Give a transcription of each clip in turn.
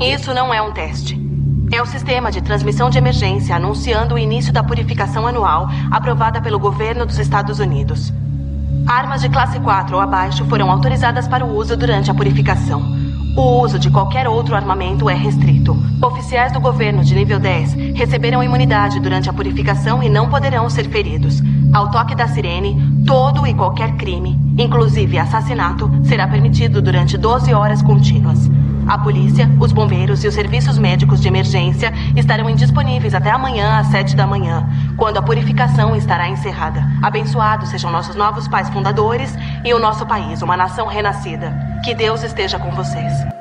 Isso não é um teste. É o sistema de transmissão de emergência anunciando o início da purificação anual aprovada pelo governo dos Estados Unidos. Armas de classe 4 ou abaixo foram autorizadas para o uso durante a purificação. O uso de qualquer outro armamento é restrito. Oficiais do governo de nível 10 receberam imunidade durante a purificação e não poderão ser feridos. Ao toque da sirene, todo e qualquer crime, inclusive assassinato, será permitido durante 12 horas contínuas. A polícia, os bombeiros e os serviços médicos de emergência estarão indisponíveis até amanhã às 7 da manhã, quando a purificação estará encerrada. Abençoados sejam nossos novos pais fundadores e o nosso país, uma nação renascida. Que Deus esteja com vocês.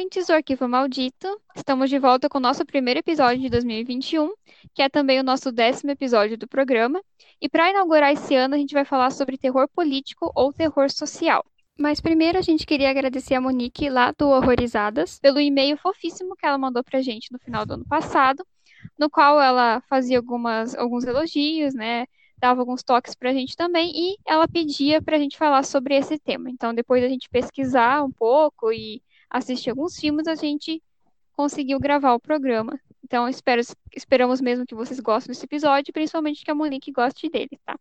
Ouvintes do Arquivo Maldito. Estamos de volta com o nosso primeiro episódio de 2021, que é também o nosso décimo episódio do programa. E para inaugurar esse ano, a gente vai falar sobre terror político ou terror social. Mas primeiro a gente queria agradecer a Monique lá do Horrorizadas pelo e-mail fofíssimo que ela mandou pra gente no final do ano passado, no qual ela fazia algumas, alguns elogios, né? Dava alguns toques pra gente também e ela pedia pra gente falar sobre esse tema. Então, depois a gente pesquisar um pouco e assistir alguns filmes, a gente conseguiu gravar o programa. Então, espero, esperamos mesmo que vocês gostem desse episódio, principalmente que a Monique goste dele, tá?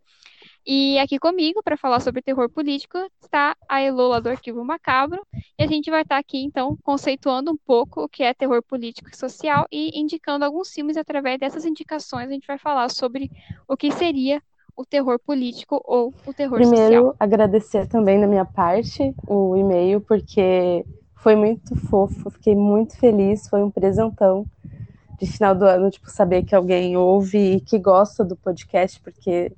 E aqui comigo, para falar sobre terror político, está a Elola do Arquivo Macabro. E a gente vai estar tá aqui, então, conceituando um pouco o que é terror político e social e indicando alguns filmes. Através dessas indicações, a gente vai falar sobre o que seria o terror político ou o terror Primeiro, social. Primeiro, agradecer também da minha parte o e-mail, porque foi muito fofo, fiquei muito feliz, foi um presentão de final do ano, tipo, saber que alguém ouve e que gosta do podcast, porque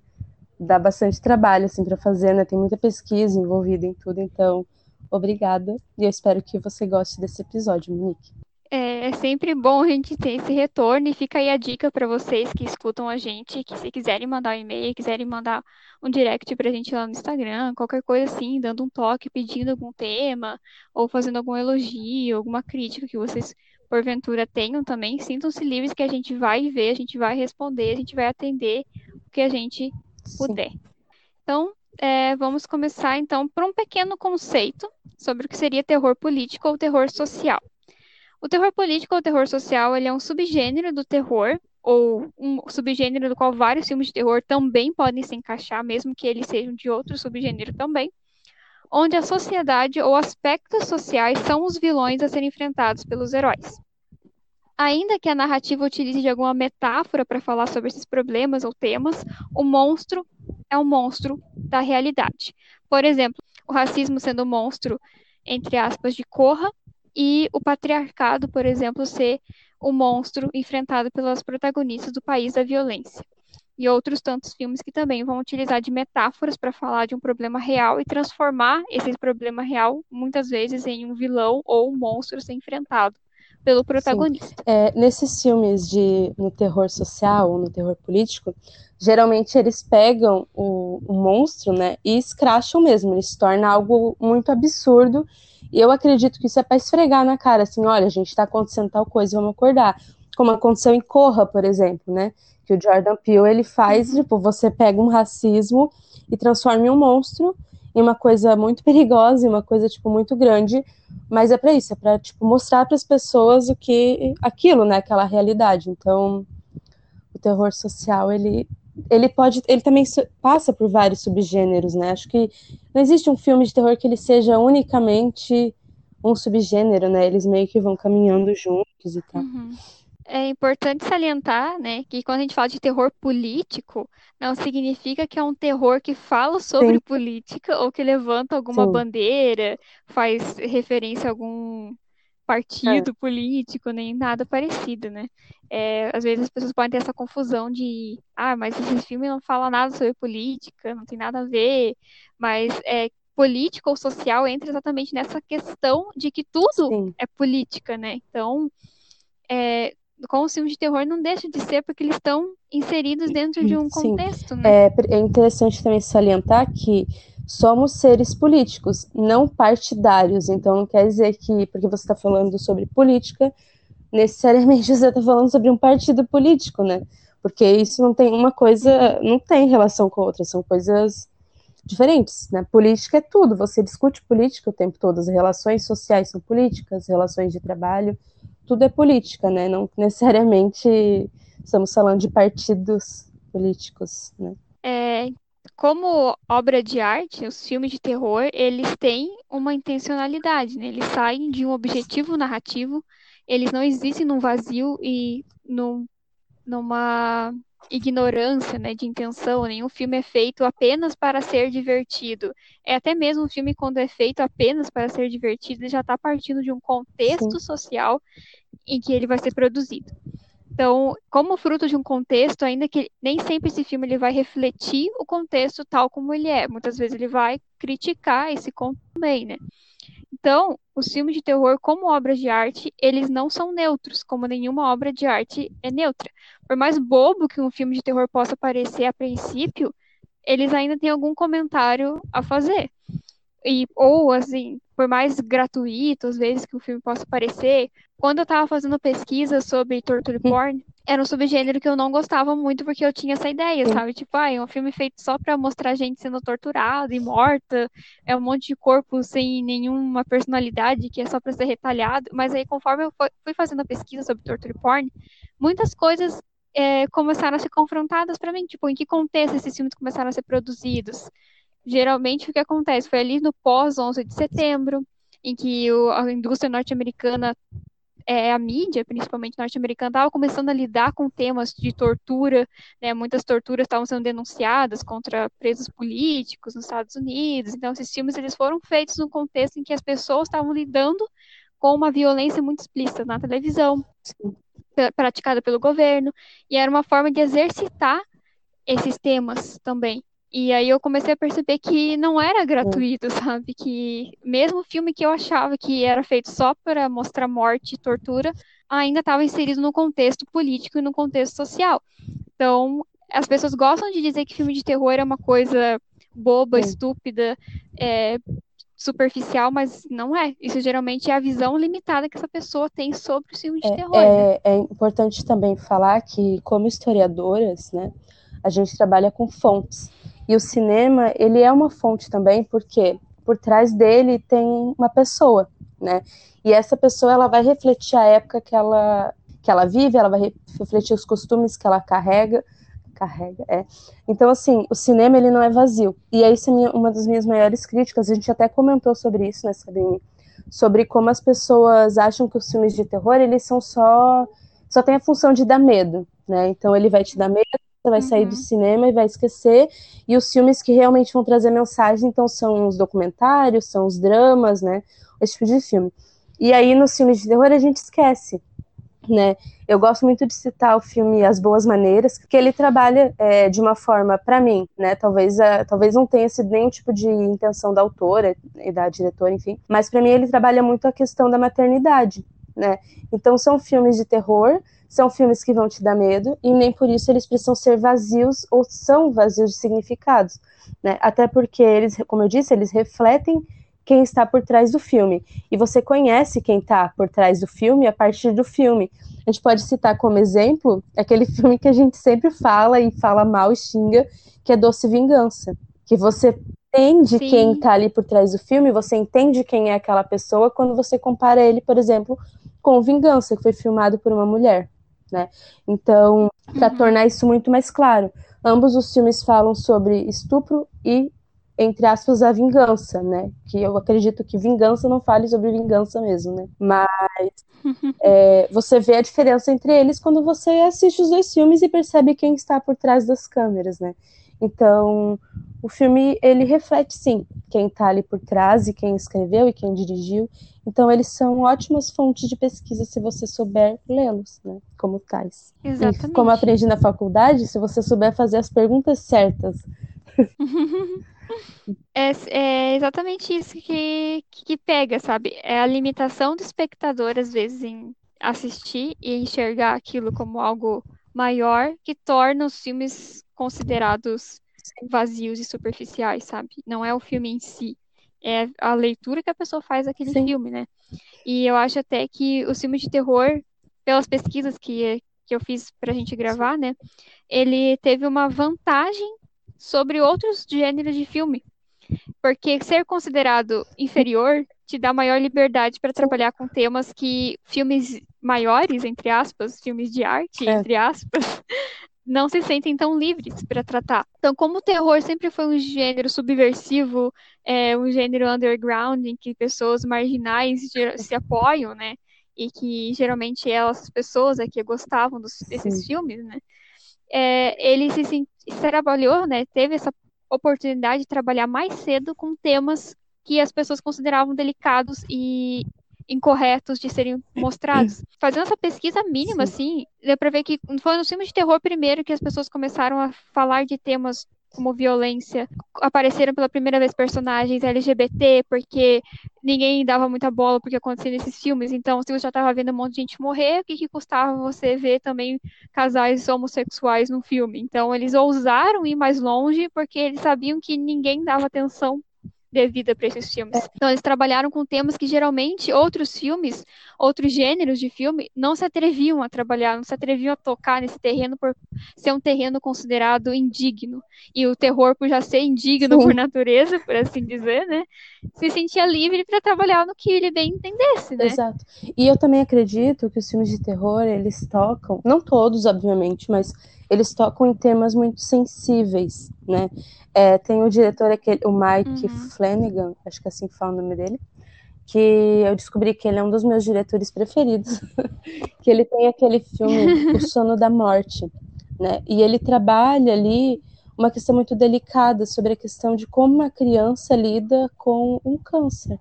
dá bastante trabalho, assim, para fazer, né? Tem muita pesquisa envolvida em tudo, então, obrigada. E eu espero que você goste desse episódio, Monique. É, é sempre bom a gente ter esse retorno e fica aí a dica para vocês que escutam a gente, que se quiserem mandar um e-mail, quiserem mandar um direct pra gente lá no Instagram, qualquer coisa assim, dando um toque, pedindo algum tema, ou fazendo algum elogio, alguma crítica que vocês porventura tenham também, sintam-se livres que a gente vai ver, a gente vai responder, a gente vai atender o que a gente puder. Sim. Então, é, vamos começar então por um pequeno conceito sobre o que seria terror político ou terror social. O terror político ou terror social ele é um subgênero do terror, ou um subgênero do qual vários filmes de terror também podem se encaixar, mesmo que eles sejam de outro subgênero também, onde a sociedade ou aspectos sociais são os vilões a serem enfrentados pelos heróis. Ainda que a narrativa utilize de alguma metáfora para falar sobre esses problemas ou temas, o monstro é um monstro da realidade. Por exemplo, o racismo sendo um monstro, entre aspas, de Corra, e o patriarcado, por exemplo, ser o monstro enfrentado pelas protagonistas do país da violência. E outros tantos filmes que também vão utilizar de metáforas para falar de um problema real e transformar esse problema real, muitas vezes, em um vilão ou um monstro ser enfrentado pelo protagonista. É, nesses filmes de no terror social ou no terror político, geralmente eles pegam o, o monstro, né, e escracham mesmo, ele se torna algo muito absurdo e eu acredito que isso é para esfregar na cara, assim, olha, a gente está acontecendo tal coisa, vamos acordar. Como aconteceu em Corra, por exemplo, né? Que o Jordan Peele, ele faz, uhum. tipo, você pega um racismo e transforma em um monstro, em uma coisa muito perigosa, em uma coisa, tipo, muito grande, mas é para isso, é para tipo, mostrar para as pessoas o que, aquilo, né, aquela realidade. Então, o terror social, ele ele pode, ele também passa por vários subgêneros, né? Acho que não existe um filme de terror que ele seja unicamente um subgênero, né? Eles meio que vão caminhando juntos e tal. Uhum. É importante salientar, né, que quando a gente fala de terror político, não significa que é um terror que fala sobre Sim. política ou que levanta alguma Sim. bandeira, faz referência a algum partido é. político, nem nada parecido, né? É, às vezes as pessoas podem ter essa confusão de, ah, mas esse filme não fala nada sobre política, não tem nada a ver, mas é político ou social entra exatamente nessa questão de que tudo Sim. é política, né? Então, é, com os filmes de terror não deixa de ser porque eles estão inseridos dentro de um contexto, Sim. né? É, é interessante também salientar que somos seres políticos, não partidários. Então não quer dizer que, porque você está falando sobre política, necessariamente você está falando sobre um partido político, né? Porque isso não tem uma coisa, não tem relação com outra, são coisas diferentes, né? Política é tudo, você discute política o tempo todo, as relações sociais são políticas, relações de trabalho, tudo é política, né? Não necessariamente estamos falando de partidos políticos, né? É, como obra de arte, os filmes de terror, eles têm uma intencionalidade, né? Eles saem de um objetivo narrativo, eles não existem num vazio e num, numa ignorância, né, de intenção. Nenhum filme é feito apenas para ser divertido. É até mesmo um filme quando é feito apenas para ser divertido, ele já está partindo de um contexto Sim. social em que ele vai ser produzido. Então, como fruto de um contexto, ainda que nem sempre esse filme ele vai refletir o contexto tal como ele é. Muitas vezes ele vai criticar esse contexto também, né? Então, os filmes de terror, como obras de arte, eles não são neutros, como nenhuma obra de arte é neutra. Por mais bobo que um filme de terror possa parecer a princípio, eles ainda têm algum comentário a fazer. E, ou, assim, por mais gratuito, às vezes, que o filme possa parecer, quando eu tava fazendo pesquisa sobre torture porn, era um subgênero que eu não gostava muito porque eu tinha essa ideia, sabe? Tipo, ah, é um filme feito só pra mostrar gente sendo torturada e morta, é um monte de corpo sem nenhuma personalidade que é só pra ser retalhado. Mas aí, conforme eu fui fazendo a pesquisa sobre torture porn, muitas coisas é, começaram a ser confrontadas para mim. Tipo, em que contexto esses filmes começaram a ser produzidos? Geralmente o que acontece? Foi ali no pós 11 de setembro, em que o, a indústria norte-americana, é, a mídia, principalmente norte-americana, estava começando a lidar com temas de tortura, né, muitas torturas estavam sendo denunciadas contra presos políticos nos Estados Unidos, então esses filmes eles foram feitos num contexto em que as pessoas estavam lidando com uma violência muito explícita na televisão, praticada pelo governo, e era uma forma de exercitar esses temas também. E aí eu comecei a perceber que não era gratuito, sabe? Que mesmo o filme que eu achava que era feito só para mostrar morte e tortura, ainda estava inserido no contexto político e no contexto social. Então, as pessoas gostam de dizer que filme de terror é uma coisa boba, estúpida, é, superficial, mas não é. Isso geralmente é a visão limitada que essa pessoa tem sobre o filme de é, terror. É, né? é importante também falar que, como historiadoras, né, a gente trabalha com fontes. E o cinema, ele é uma fonte também, porque por trás dele tem uma pessoa, né? E essa pessoa, ela vai refletir a época que ela, que ela vive, ela vai refletir os costumes que ela carrega, carrega, é. Então, assim, o cinema, ele não é vazio. E essa é uma das minhas maiores críticas, a gente até comentou sobre isso, né, Sabine? Sobre como as pessoas acham que os filmes de terror, eles são só... Só tem a função de dar medo, né? Então, ele vai te dar medo, você vai sair do uhum. cinema e vai esquecer. E os filmes que realmente vão trazer mensagem, então, são os documentários, são os dramas, né? Esse tipo de filme. E aí, nos filmes de terror, a gente esquece, né? Eu gosto muito de citar o filme As Boas Maneiras, porque ele trabalha é, de uma forma, para mim, né? Talvez, é, talvez não tenha sido nenhum tipo de intenção da autora e da diretora, enfim, mas para mim ele trabalha muito a questão da maternidade, né? Então são filmes de terror são filmes que vão te dar medo e nem por isso eles precisam ser vazios ou são vazios de significados, né? Até porque eles, como eu disse, eles refletem quem está por trás do filme. E você conhece quem está por trás do filme a partir do filme. A gente pode citar como exemplo aquele filme que a gente sempre fala e fala mal e xinga, que é Doce Vingança. Que você entende Sim. quem está ali por trás do filme, você entende quem é aquela pessoa quando você compara ele, por exemplo, com Vingança, que foi filmado por uma mulher né? Então, para uhum. tornar isso muito mais claro, ambos os filmes falam sobre estupro e entre aspas, a vingança, né? Que eu acredito que vingança não fale sobre vingança mesmo, né? Mas é, você vê a diferença entre eles quando você assiste os dois filmes e percebe quem está por trás das câmeras, né? Então, o filme, ele reflete, sim, quem está ali por trás e quem escreveu e quem dirigiu. Então, eles são ótimas fontes de pesquisa se você souber lê-los, né? Como tais. Exatamente. E como aprendi na faculdade, se você souber fazer as perguntas certas. É, é, exatamente isso que, que pega, sabe? É a limitação do espectador, às vezes, em assistir e enxergar aquilo como algo maior que torna os filmes considerados vazios e superficiais, sabe? Não é o filme em si, é a leitura que a pessoa faz daquele Sim. filme, né? E eu acho até que os filmes de terror, pelas pesquisas que, que eu fiz pra gente gravar, né? Ele teve uma vantagem sobre outros gêneros de filme. Porque ser considerado inferior te dá maior liberdade para trabalhar com temas que filmes maiores, entre aspas, filmes de arte, É. entre aspas, não se sentem tão livres para tratar. Então, como o terror sempre foi um gênero subversivo, é, um gênero underground, em que pessoas marginais se apoiam, né? E que geralmente elas, as pessoas aqui gostavam dos, desses Sim. filmes, né? É, ele se, se trabalhou, né? Teve essa oportunidade de trabalhar mais cedo com temas que as pessoas consideravam delicados e incorretos de serem mostrados. Fazendo essa pesquisa mínima, assim, deu pra ver que foi no filme de terror primeiro que as pessoas começaram a falar de temas como violência. Apareceram pela primeira vez personagens LGBT, porque ninguém dava muita bola porque acontecia nesses filmes. Então, se você já estava vendo um monte de gente morrer, o que, que custava você ver também casais homossexuais no filme? Então, eles ousaram ir mais longe porque eles sabiam que ninguém dava atenção devida para esses filmes. Então, eles trabalharam com temas que geralmente outros filmes, outros gêneros de filme, não se atreviam a trabalhar, não se atreviam a tocar nesse terreno por ser um terreno considerado indigno. E o terror, por já ser indigno Sim. por natureza, por assim dizer, né? Se sentia livre para trabalhar no que ele bem entendesse, né? Exato. E eu também acredito que os filmes de terror, eles tocam, não todos, obviamente, mas eles tocam em temas muito sensíveis, né? É, tem o diretor, aquele, o Mike Uhum. Flanagan, acho que é assim que fala o nome dele, que eu descobri que ele é um dos meus diretores preferidos, que ele tem aquele filme O Sono da Morte, né? E ele trabalha ali uma questão muito delicada sobre a questão de como uma criança lida com um câncer,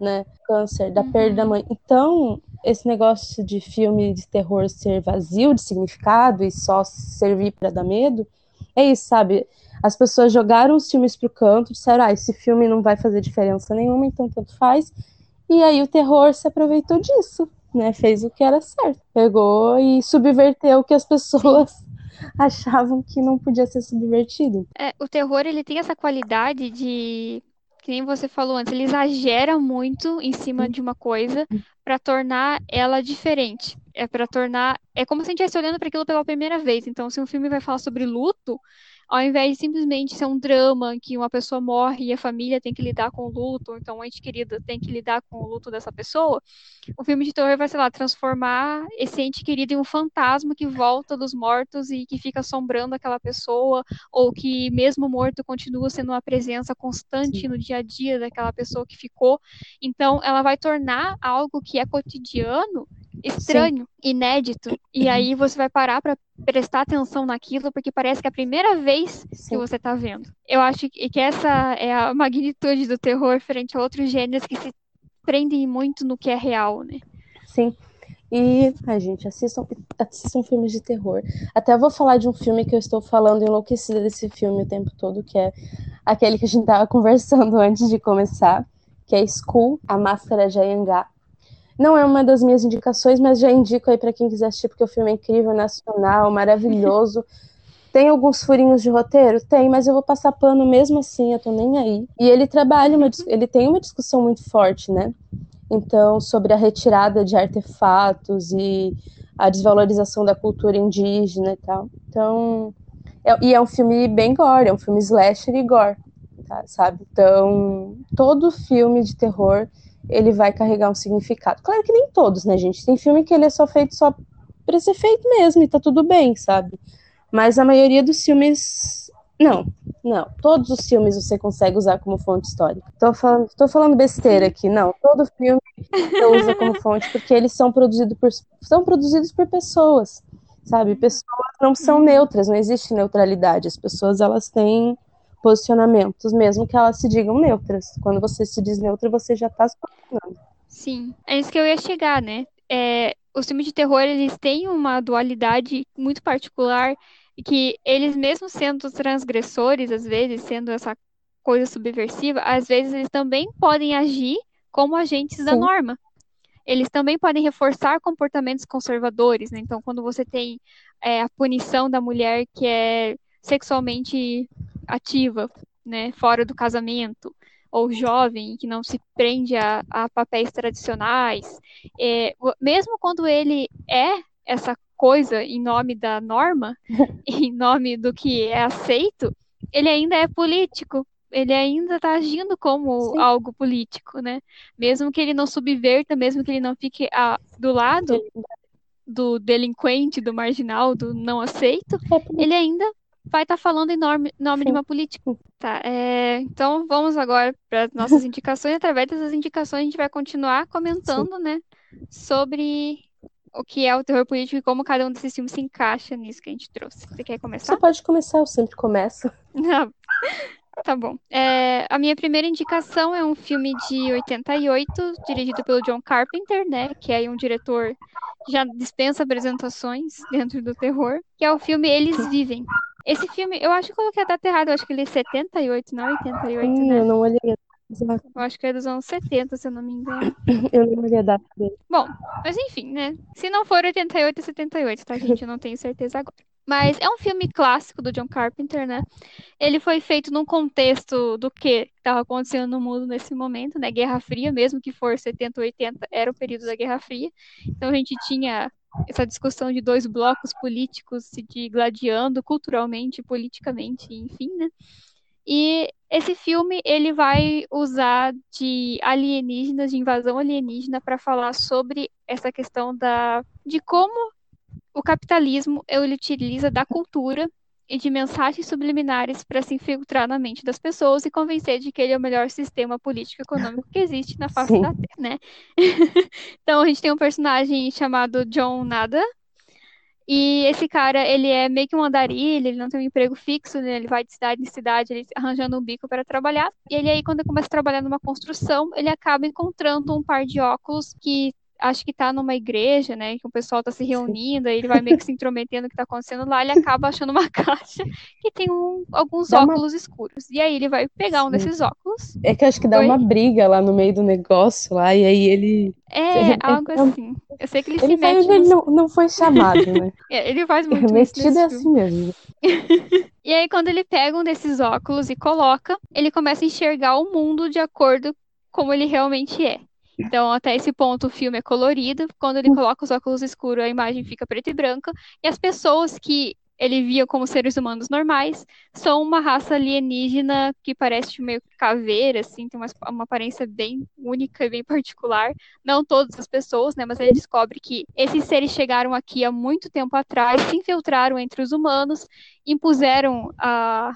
né? Câncer, da Uhum. perda da mãe. Então, esse negócio de filme de terror ser vazio de significado e só servir para dar medo, é isso, sabe? As pessoas jogaram os filmes pro canto, disseram, ah, esse filme não vai fazer diferença nenhuma, então tanto faz. E aí o terror se aproveitou disso, né? Fez o que era certo. Pegou e subverteu o que as pessoas achavam que não podia ser subvertido. É, o terror, ele tem essa qualidade de, que nem você falou antes, ele exagera muito em cima de uma coisa para tornar ela diferente. É para tornar, é como se a gente estivesse olhando para aquilo pela primeira vez. Então, se um filme vai falar sobre luto, ao invés de simplesmente ser um drama que uma pessoa morre e a família tem que lidar com o luto, ou então o ente querido tem que lidar com o luto dessa pessoa, o filme de terror vai, sei lá, transformar esse ente querido em um fantasma que volta dos mortos e que fica assombrando aquela pessoa, ou que mesmo morto continua sendo uma presença constante Sim. no dia a dia daquela pessoa que ficou. Então, ela vai tornar algo que é cotidiano estranho, inédito, e aí você vai parar para prestar atenção naquilo porque parece que é a primeira vez que Sim. você tá vendo. Eu acho que que essa é a magnitude do terror frente a outros gêneros que se prendem muito no que é real, né? Sim. E, ai, gente, assistam, assistam filmes de terror. Até vou falar de um filme que eu estou falando enlouquecida desse filme o tempo todo, que é aquele que a gente tava conversando antes de começar, que é School, A Máscara de Anhangá. Não é uma das minhas indicações, mas já indico aí para quem quiser assistir, porque o filme é incrível, nacional, maravilhoso. Tem alguns furinhos de roteiro? Tem, mas eu vou passar pano mesmo assim, eu tô nem aí. E ele trabalha, uma, ele tem uma discussão muito forte, né? Então, sobre a retirada de artefatos e a desvalorização da cultura indígena e tal. Então, é- e é um filme bem gore, é um filme slasher e gore, tá, sabe? Então, todo filme de terror, ele vai carregar um significado. Claro que nem todos, né, gente? Tem filme que ele é só feito só pra ser feito mesmo e tá tudo bem, sabe? Mas a maioria dos filmes, não, não. Todos os filmes você consegue usar como fonte histórica. Tô falando, tô falando besteira aqui, não. Todo filme você usa como fonte porque eles são produzidos por, são produzidos por pessoas, sabe? Pessoas não são neutras, não existe neutralidade. As pessoas elas têm posicionamentos, mesmo que elas se digam neutras. Quando você se diz neutra, você já tá se posicionando. Sim, é isso que eu ia chegar, né? É, os filmes de terror, eles têm uma dualidade muito particular que eles mesmo sendo transgressores, às vezes, sendo essa coisa subversiva, às vezes eles também podem agir como agentes da Sim. norma. Eles também podem reforçar comportamentos conservadores, né? Então, quando você tem é, a punição da mulher que é sexualmente ativa, né, fora do casamento, ou jovem, que não se prende a, a papéis tradicionais, é, mesmo quando ele é essa coisa em nome da norma, em nome do que é aceito, ele ainda é político, ele ainda está agindo como Sim. algo político, né? Mesmo que ele não subverta, mesmo que ele não fique a, do lado do delinquente, do marginal, do não aceito, é ele ainda vai estar tá falando em nome, nome de uma política. Tá, é, então vamos agora para as nossas indicações. Através dessas indicações, a gente vai continuar comentando, Sim. né, sobre o que é o terror político e como cada um desses filmes se encaixa nisso que a gente trouxe. Você quer começar? Você pode começar, eu sempre começo. Não. Tá bom. É, a minha primeira indicação é um filme de 88, dirigido pelo John Carpenter, né? Que é um diretor que já dispensa apresentações dentro do terror, que é o filme Eles Vivem. Esse filme, eu acho que eu coloquei a data errada, eu acho que ele é 78, não 88, hum, né? Eu não olhei. Exato. Eu acho que é dos anos 70, se eu não me engano. Eu não olhei a data dele. Bom, mas enfim, né? Se não for 88, é 78, tá, gente? Eu não tenho certeza agora. Mas é um filme clássico do John Carpenter, né? Ele foi feito num contexto do que estava acontecendo no mundo nesse momento, né? Guerra Fria, mesmo que for 70, 80, era o período da Guerra Fria. Então a gente tinha essa discussão de dois blocos políticos se gladiando culturalmente, politicamente, enfim, né? E esse filme ele vai usar de alienígenas, de invasão alienígena, para falar sobre essa questão da de como o capitalismo ele utiliza da cultura e de mensagens subliminares para se infiltrar na mente das pessoas e convencer de que ele é o melhor sistema político econômico que existe na face Sim. da Terra, né? então a gente tem um personagem chamado John Nada, e esse cara, ele é meio que um andarilho, ele não tem um emprego fixo, né? ele vai de cidade em cidade, ele arranjando um bico para trabalhar. E ele aí, quando começa a trabalhar numa construção, ele acaba encontrando um par de óculos que acho que tá numa igreja, né, que o pessoal tá se reunindo, aí ele vai meio que se intrometendo no que tá acontecendo lá, ele acaba achando uma caixa que tem um, alguns dá óculos uma... escuros. E aí ele vai pegar um desses óculos. É que acho que dá Oi? uma briga lá no meio do negócio lá, e aí ele... É, algo assim. Eu sei que ele, ele se mete... Ele não, não foi chamado, né? é, ele faz muito Metido é assim mesmo. e aí quando ele pega um desses óculos e coloca, ele começa a enxergar o mundo de acordo como ele realmente é. Então, até esse ponto, o filme é colorido. Quando ele coloca os óculos escuros, a imagem fica preta e branca. E as pessoas que ele via como seres humanos normais são uma raça alienígena que parece meio caveira, assim, tem uma, uma aparência bem única e bem particular. Não todas as pessoas, né? Mas ele descobre que esses seres chegaram aqui há muito tempo atrás, se infiltraram entre os humanos, impuseram a,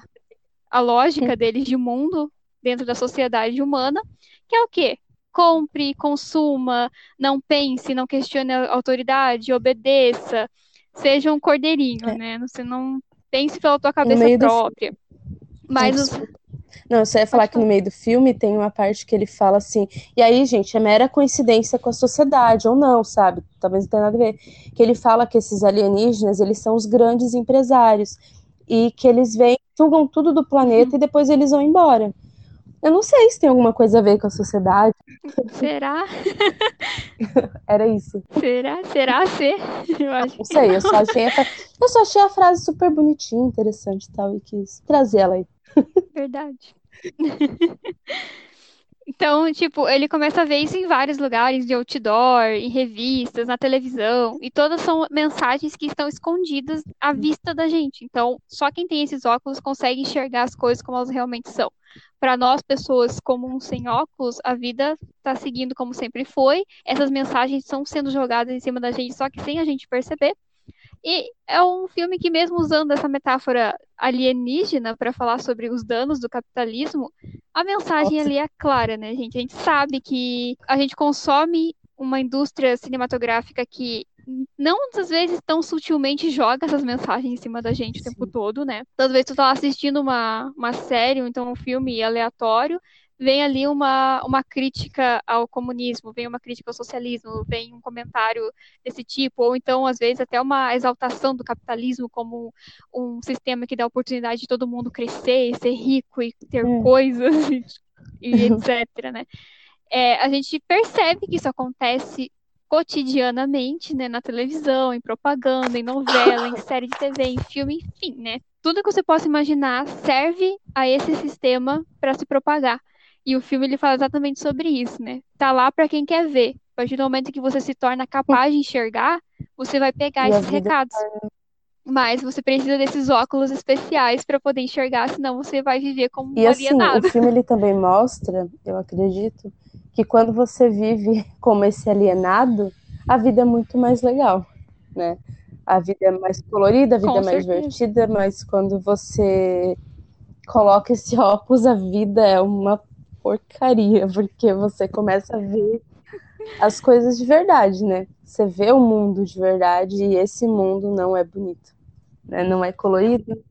a lógica deles de mundo dentro da sociedade humana, que é o quê? Compre, consuma, não pense, não questione a autoridade, obedeça, seja um cordeirinho, é. né? Você não pense pela tua cabeça própria. Mas os... Não, você ia falar que no meio do filme tem uma parte que ele fala assim, e aí, gente, é mera coincidência com a sociedade, ou não, sabe? Talvez não tenha nada a ver. Que ele fala que esses alienígenas, eles são os grandes empresários, e que eles vêm, sugam tudo do planeta e depois eles vão embora. Eu não sei se tem alguma coisa a ver com a sociedade. Será? Era isso. Será? Será ser? Eu acho não sei, eu só achei a, eu só achei a frase super bonitinha, interessante e tal, e quis trazer ela aí. Verdade. Então, tipo, ele começa a ver isso em vários lugares, de outdoor, em revistas, na televisão, e todas são mensagens que estão escondidas à vista da gente. Então, só quem tem esses óculos consegue enxergar as coisas como elas realmente são. Para nós, pessoas comuns sem óculos, a vida está seguindo como sempre foi. Essas mensagens estão sendo jogadas em cima da gente, só que sem a gente perceber. E é um filme que, mesmo usando essa metáfora alienígena para falar sobre os danos do capitalismo, a mensagem Nossa. ali é clara, né, gente? A gente sabe que a gente consome uma indústria cinematográfica que não às vezes tão sutilmente joga essas mensagens em cima da gente o tempo todo, né? Vezes tu tá assistindo uma, uma série ou então um filme aleatório vem ali uma, uma crítica ao comunismo, vem uma crítica ao socialismo, vem um comentário desse tipo, ou então, às vezes, até uma exaltação do capitalismo como um sistema que dá oportunidade de todo mundo crescer, ser rico e ter é. coisas e, e etc, né? É, a gente percebe que isso acontece cotidianamente, né, na televisão, em propaganda, em novela, em série de TV, em filme, enfim, né? tudo que você possa imaginar serve a esse sistema para se propagar. E o filme ele fala exatamente sobre isso, né? Tá lá para quem quer ver. A partir do momento que você se torna capaz de enxergar, você vai pegar E esses recados. Mas você precisa desses óculos especiais para poder enxergar, senão você vai viver como E um assim, alienado. o filme ele também mostra, eu acredito, que quando você vive como esse alienado, a vida é muito mais legal, né? A vida é mais colorida, a vida Com é mais certeza. divertida, mas quando você coloca esse óculos, a vida é uma porcaria, porque você começa a ver as coisas de verdade, né? Você vê o mundo de verdade e esse mundo não é bonito, né? Não é colorido.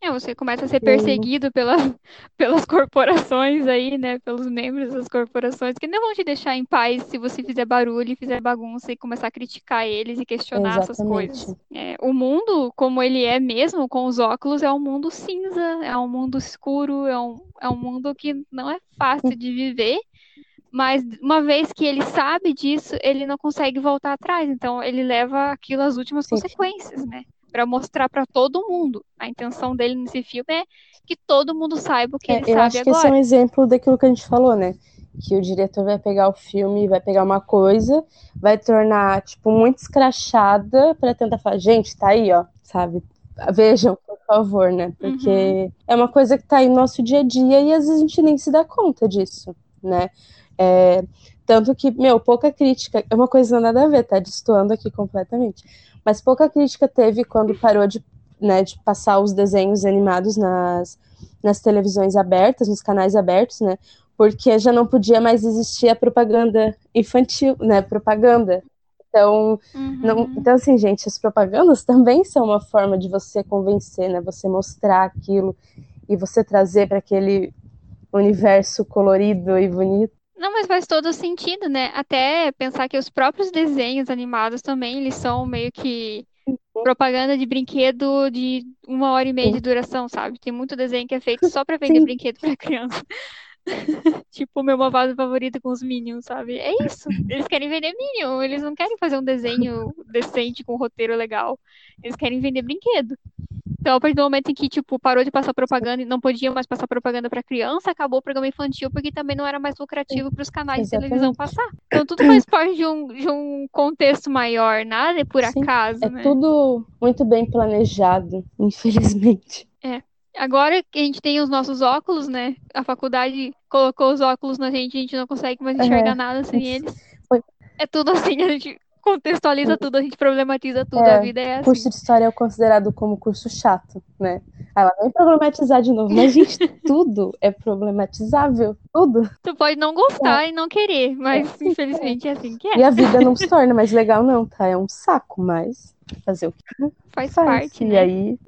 É, você começa a ser perseguido pela, pelas corporações aí, né? Pelos membros das corporações, que não vão te deixar em paz se você fizer barulho, fizer bagunça e começar a criticar eles e questionar essas coisas. É, o mundo, como ele é mesmo, com os óculos, é um mundo cinza, é um mundo escuro, é um, é um mundo que não é fácil de viver. Mas uma vez que ele sabe disso, ele não consegue voltar atrás. Então ele leva aquilo às últimas Sim. consequências, né? Pra mostrar pra todo mundo. A intenção dele nesse filme é que todo mundo saiba o que É, ele eu sabe acho que esse é agora. um exemplo daquilo que a gente falou, né? Que o diretor vai pegar o filme, vai pegar uma coisa, vai tornar, tipo, muito escrachada pra tentar falar, gente, tá aí, ó, sabe? Vejam, por favor, né? Porque Uhum. é uma coisa que tá aí no nosso dia a dia e às vezes a gente nem se dá conta disso, né? É, tanto que, meu, pouca crítica, é uma coisa nada a ver, tá? Destoando aqui completamente. Mas pouca crítica teve quando parou de, né, de passar os desenhos animados nas, nas televisões abertas, nos canais abertos, né? Porque já não podia mais existir a propaganda infantil, né? Propaganda. Então, não- Uhum. então assim, gente, as propagandas também são uma forma de você convencer, né? Você mostrar aquilo e você trazer para aquele universo colorido e bonito. Não, mas faz todo sentido, né? Até pensar que os próprios desenhos animados também, eles são meio que propaganda de brinquedo de uma hora e meia de duração, sabe? Tem muito desenho que é feito só pra vender Sim. brinquedo pra criança. Tipo o meu malvado favorito com os Minions, sabe? É isso. Eles querem vender Minion, eles não querem fazer um desenho decente com um roteiro legal. Eles querem vender brinquedo. Então, a partir do momento em que, tipo, parou de passar propaganda e não podia mais passar propaganda pra criança, acabou o programa infantil, porque também não era mais lucrativo para os canais de televisão Exatamente. passar. Então, tudo faz parte de um, de um contexto maior, nada é por Sim, acaso, É né? tudo muito bem planejado, infelizmente. Agora que a gente tem os nossos óculos, né? A faculdade colocou os óculos na gente, a gente não consegue mais enxergar É, nada sem eles. foi. É tudo assim, a gente contextualiza tudo, a gente problematiza tudo, É, a vida é assim. Curso de história é considerado como curso chato, né? Ela vem problematizar de novo, mas, gente, tudo é problematizável. Tudo. Tu pode não gostar e não querer, mas infelizmente é assim que E é. a vida não se torna mais legal, não, tá? É um saco, mas fazer o que Faz faz. parte, E né? aí,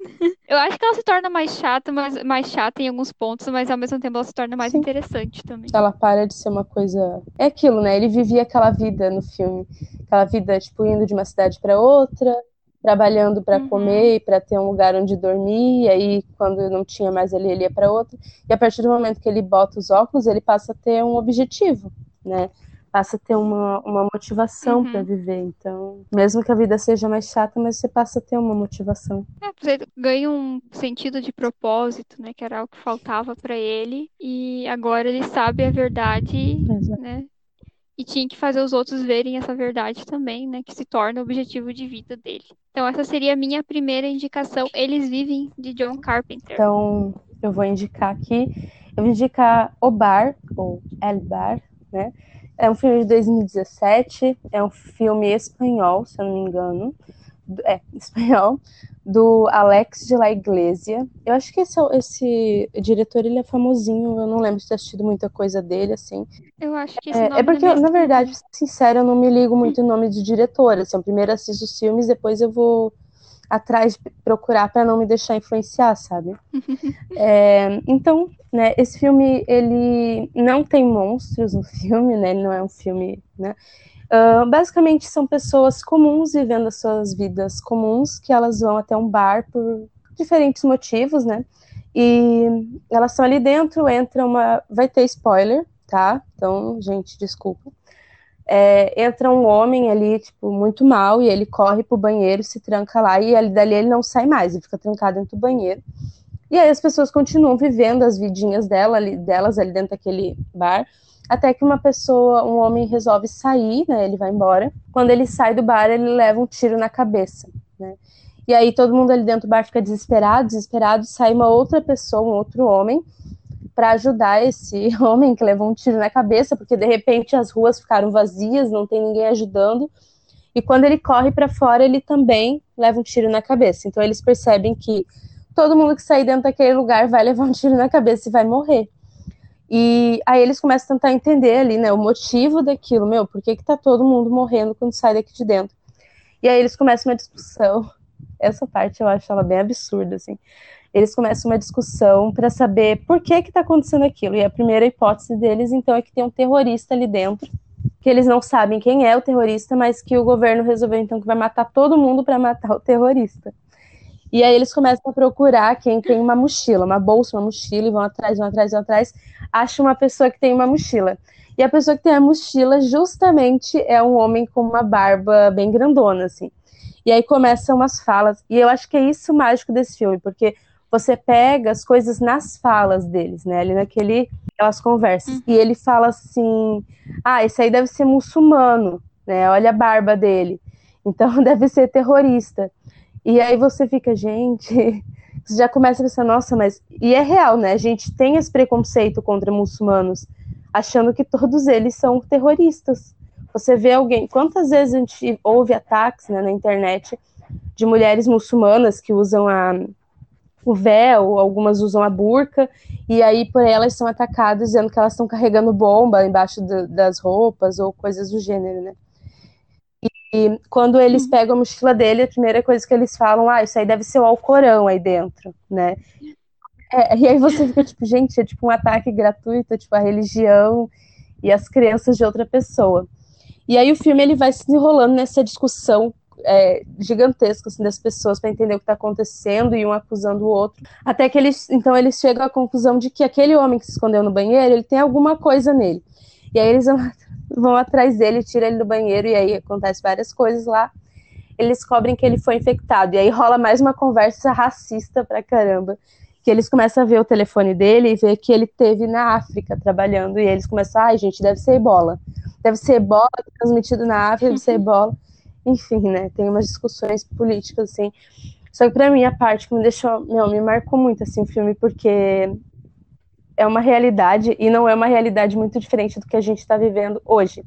Eu acho que ela se torna mais chata, mas mais chata em alguns pontos, mas ao mesmo tempo ela se torna mais Sim. interessante também. ela para de ser uma coisa. É aquilo, né? Ele vivia aquela vida no filme. Aquela vida, tipo, indo de uma cidade para outra, trabalhando para Uhum. comer e para ter um lugar onde dormir. E aí, quando não tinha mais ali, ele ia para outra. E a partir do momento que ele bota os óculos, ele passa a ter um objetivo, né? Passa a ter uma, uma motivação Uhum. para viver. Então, mesmo que a vida seja mais chata, mas você passa a ter uma motivação. É, você ganha um sentido de propósito, né? Que era algo que faltava pra ele. E agora ele sabe a verdade, Exato. né? E tinha que fazer os outros verem essa verdade também, né? Que se torna o objetivo de vida dele. Então, essa seria a minha primeira indicação. Eles vivem de John Carpenter. Então, eu vou indicar aqui. Eu vou indicar O Bar, ou El Bar, né? É um filme de 2017. É um filme espanhol, se eu não me engano. É, espanhol. Do Alex de la Iglesia. Eu acho que esse, é esse diretor, ele é famosinho. Eu não lembro de ter assistido muita coisa dele, assim. Eu acho que É, é porque, é na mesmo. verdade, sincero, eu não me ligo muito em nome de diretor. Assim, eu primeiro assisto os filmes, depois eu vou atrás de procurar para não me deixar influenciar, sabe? É, então, né, esse filme ele não tem monstros no filme, né? Ele não é um filme, né? Ah, basicamente são pessoas comuns vivendo as suas vidas comuns, que elas vão até um bar por diferentes motivos, né? E elas estão ali dentro, entra uma. Vai ter spoiler, tá? Então, gente, desculpa. É, entra um homem ali, tipo, muito mal, e ele corre pro banheiro, se tranca lá, e ali, dali ele não sai mais, ele fica trancado dentro do banheiro. E aí as pessoas continuam vivendo as vidinhas dela, ali, delas ali dentro daquele bar, até que uma pessoa, um homem resolve sair, né, ele vai embora. Quando ele sai do bar, ele leva um tiro na cabeça, né. E aí todo mundo ali dentro do bar fica desesperado, desesperado, sai uma outra pessoa, um outro homem, para ajudar esse homem que levou um tiro na cabeça, porque de repente as ruas ficaram vazias, não tem ninguém ajudando. E quando ele corre para fora, ele também leva um tiro na cabeça. Então eles percebem que todo mundo que sair dentro daquele lugar vai levar um tiro na cabeça e vai morrer. E aí eles começam a tentar entender ali, né, o motivo daquilo, meu, por que que tá todo mundo morrendo quando sai daqui de dentro? E aí eles começam uma discussão. Essa parte eu acho ela bem absurda, assim eles começam uma discussão para saber por que está acontecendo aquilo. E a primeira hipótese deles, então, é que tem um terrorista ali dentro, que eles não sabem quem é o terrorista, mas que o governo resolveu, então, que vai matar todo mundo para matar o terrorista. E aí eles começam a procurar quem tem uma mochila, uma bolsa, uma mochila, e vão atrás, vão atrás, vão atrás, acham uma pessoa que tem uma mochila. E a pessoa que tem a mochila, justamente, é um homem com uma barba bem grandona, assim. E aí começam umas falas, e eu acho que é isso o mágico desse filme, porque você pega as coisas nas falas deles, né? Ali naquele, aquelas conversas. Uhum. E ele fala assim: ah, esse aí deve ser muçulmano, né? Olha a barba dele. Então deve ser terrorista. E aí você fica, gente. Você já começa a pensar, nossa, mas. E é real, né? A gente tem esse preconceito contra muçulmanos, achando que todos eles são terroristas. Você vê alguém. Quantas vezes a gente ouve ataques né, na internet de mulheres muçulmanas que usam a o véu, algumas usam a burca, e aí por elas são atacadas dizendo que elas estão carregando bomba embaixo do, das roupas ou coisas do gênero, né? E quando eles uhum. pegam a mochila dele, a primeira coisa que eles falam, ah, isso aí deve ser o Alcorão aí dentro, né? É, e aí você fica tipo, gente, é tipo um ataque gratuito, tipo a religião e as crenças de outra pessoa. E aí o filme ele vai se enrolando nessa discussão é, gigantesco assim, das pessoas para entender o que está acontecendo e um acusando o outro. Até que eles, então, eles chegam à conclusão de que aquele homem que se escondeu no banheiro, ele tem alguma coisa nele. E aí eles vão, atrás dele, tiram ele do banheiro e aí acontece várias coisas lá. Eles descobrem que ele foi infectado e aí rola mais uma conversa racista pra caramba. Que eles começam a ver o telefone dele e ver que ele teve na África trabalhando e eles começam, ai, ah, gente, deve ser ebola. Deve ser ebola transmitido na África, deve ser ebola enfim, né? Tem umas discussões políticas, assim. Só que pra mim, a parte que me deixou, meu, me marcou muito, assim, o filme, porque é uma realidade e não é uma realidade muito diferente do que a gente está vivendo hoje.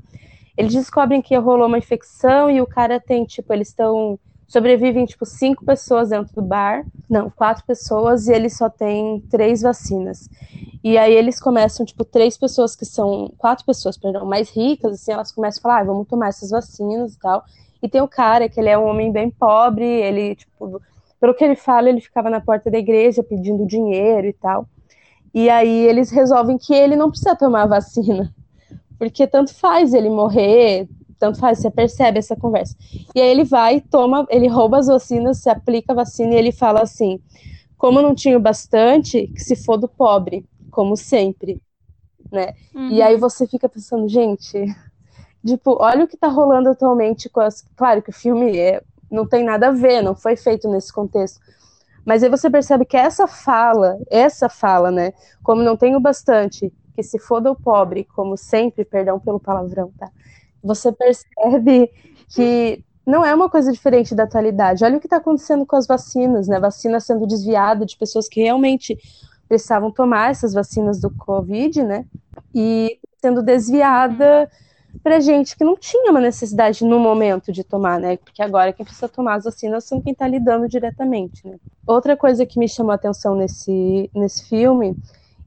Eles descobrem que rolou uma infecção e o cara tem, tipo, eles estão. Sobrevivem, tipo, cinco pessoas dentro do bar. Não, quatro pessoas e ele só tem três vacinas. E aí eles começam, tipo, três pessoas que são. Quatro pessoas, perdão, mais ricas, assim, elas começam a falar, ah, vamos tomar essas vacinas e tal. E tem o cara que ele é um homem bem pobre, ele, tipo, pelo que ele fala, ele ficava na porta da igreja pedindo dinheiro e tal. E aí eles resolvem que ele não precisa tomar a vacina, porque tanto faz ele morrer, tanto faz, você percebe essa conversa. E aí ele vai, toma, ele rouba as vacinas, se aplica a vacina e ele fala assim: como não tinha bastante, que se for do pobre, como sempre, né? Uhum. E aí você fica pensando, gente, Tipo, olha o que tá rolando atualmente com as. Claro que o filme é... não tem nada a ver, não foi feito nesse contexto. Mas aí você percebe que essa fala, essa fala, né? Como não tenho bastante, que se foda o pobre, como sempre, perdão pelo palavrão, tá? Você percebe que não é uma coisa diferente da atualidade. Olha o que está acontecendo com as vacinas, né? Vacina sendo desviada de pessoas que realmente precisavam tomar essas vacinas do Covid, né? E sendo desviada para gente que não tinha uma necessidade no momento de tomar, né? Porque agora quem precisa tomar as vacinas são quem está lidando diretamente, né? Outra coisa que me chamou a atenção nesse, nesse filme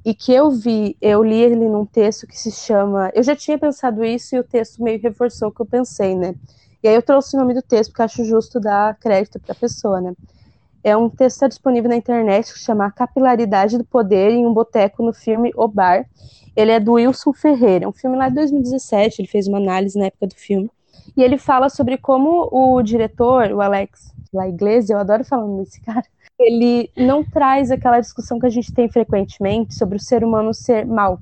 e que eu vi, eu li ele num texto que se chama. Eu já tinha pensado isso e o texto meio reforçou o que eu pensei, né? E aí eu trouxe o nome do texto porque acho justo dar crédito para a pessoa, né? É um texto está disponível na internet que chama Capilaridade do Poder em um Boteco no filme O Bar. Ele é do Wilson Ferreira, é um filme lá de 2017, ele fez uma análise na época do filme. E ele fala sobre como o diretor, o Alex La Iglesia, eu adoro falando desse cara, ele não traz aquela discussão que a gente tem frequentemente sobre o ser humano ser mal,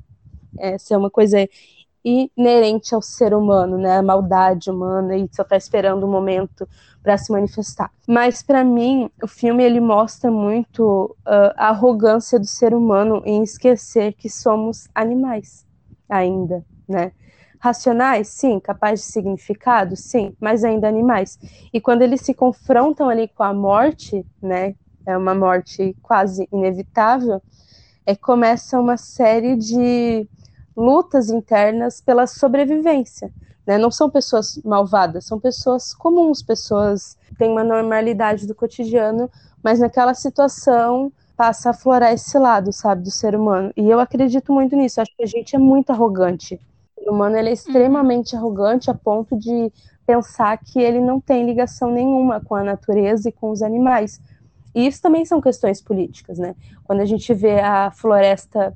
é, ser uma coisa inerente ao ser humano, né? A maldade humana e só está esperando o um momento para se manifestar. Mas para mim, o filme ele mostra muito uh, a arrogância do ser humano em esquecer que somos animais ainda, né? Racionais, sim, capazes de significado, sim, mas ainda animais. E quando eles se confrontam ali com a morte, né? É uma morte quase inevitável. É começa uma série de lutas internas pela sobrevivência. Né? Não são pessoas malvadas, são pessoas comuns, pessoas que têm uma normalidade do cotidiano, mas naquela situação passa a aflorar esse lado, sabe, do ser humano. E eu acredito muito nisso. Acho que a gente é muito arrogante. O ser humano ele é extremamente uhum. arrogante a ponto de pensar que ele não tem ligação nenhuma com a natureza e com os animais. E isso também são questões políticas, né? Quando a gente vê a floresta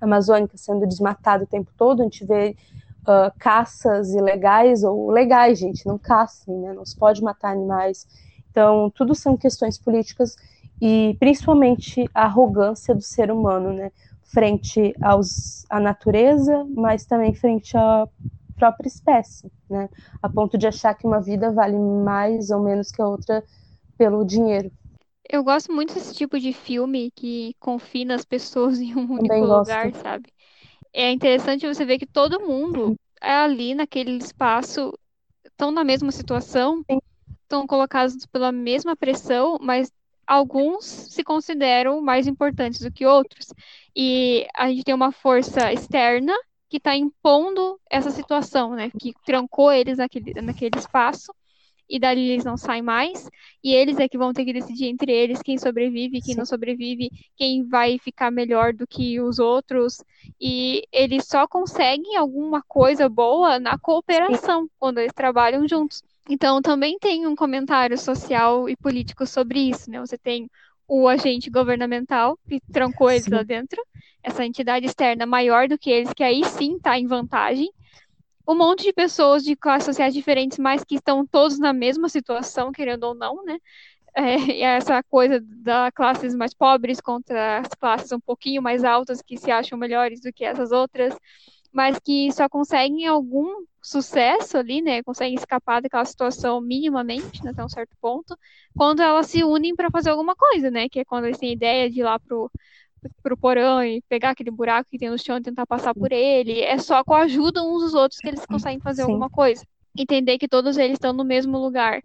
amazônica sendo desmatada o tempo todo, a gente vê uh, caças ilegais ou legais, gente, não caçem, né? Não se pode matar animais. Então, tudo são questões políticas e principalmente a arrogância do ser humano, né? Frente aos, à natureza, mas também frente à própria espécie, né? A ponto de achar que uma vida vale mais ou menos que a outra pelo dinheiro. Eu gosto muito desse tipo de filme que confina as pessoas em um único lugar, sabe? É interessante você ver que todo mundo é ali naquele espaço estão na mesma situação, estão colocados pela mesma pressão, mas alguns se consideram mais importantes do que outros. E a gente tem uma força externa que está impondo essa situação, né? Que trancou eles naquele, naquele espaço e dali eles não saem mais, e eles é que vão ter que decidir entre eles quem sobrevive, quem Sim. não sobrevive, quem vai ficar melhor do que os outros, e eles só conseguem alguma coisa boa na cooperação, Sim. quando eles trabalham juntos. Então, também tem um comentário social e político sobre isso, né? Você tem o agente governamental que trancou eles sim. lá dentro, essa entidade externa maior do que eles, que aí sim está em vantagem, um monte de pessoas de classes sociais diferentes, mas que estão todos na mesma situação, querendo ou não, né? É, essa coisa das classes mais pobres contra as classes um pouquinho mais altas que se acham melhores do que essas outras, mas que só conseguem algum sucesso ali, né? Conseguem escapar daquela situação minimamente, né, até um certo ponto, quando elas se unem para fazer alguma coisa, né? Que é quando eles têm ideia de ir lá pro pro porão e pegar aquele buraco que tem no chão e tentar passar por ele. É só com a ajuda uns dos outros que eles conseguem fazer Sim. alguma coisa. Entender que todos eles estão no mesmo lugar.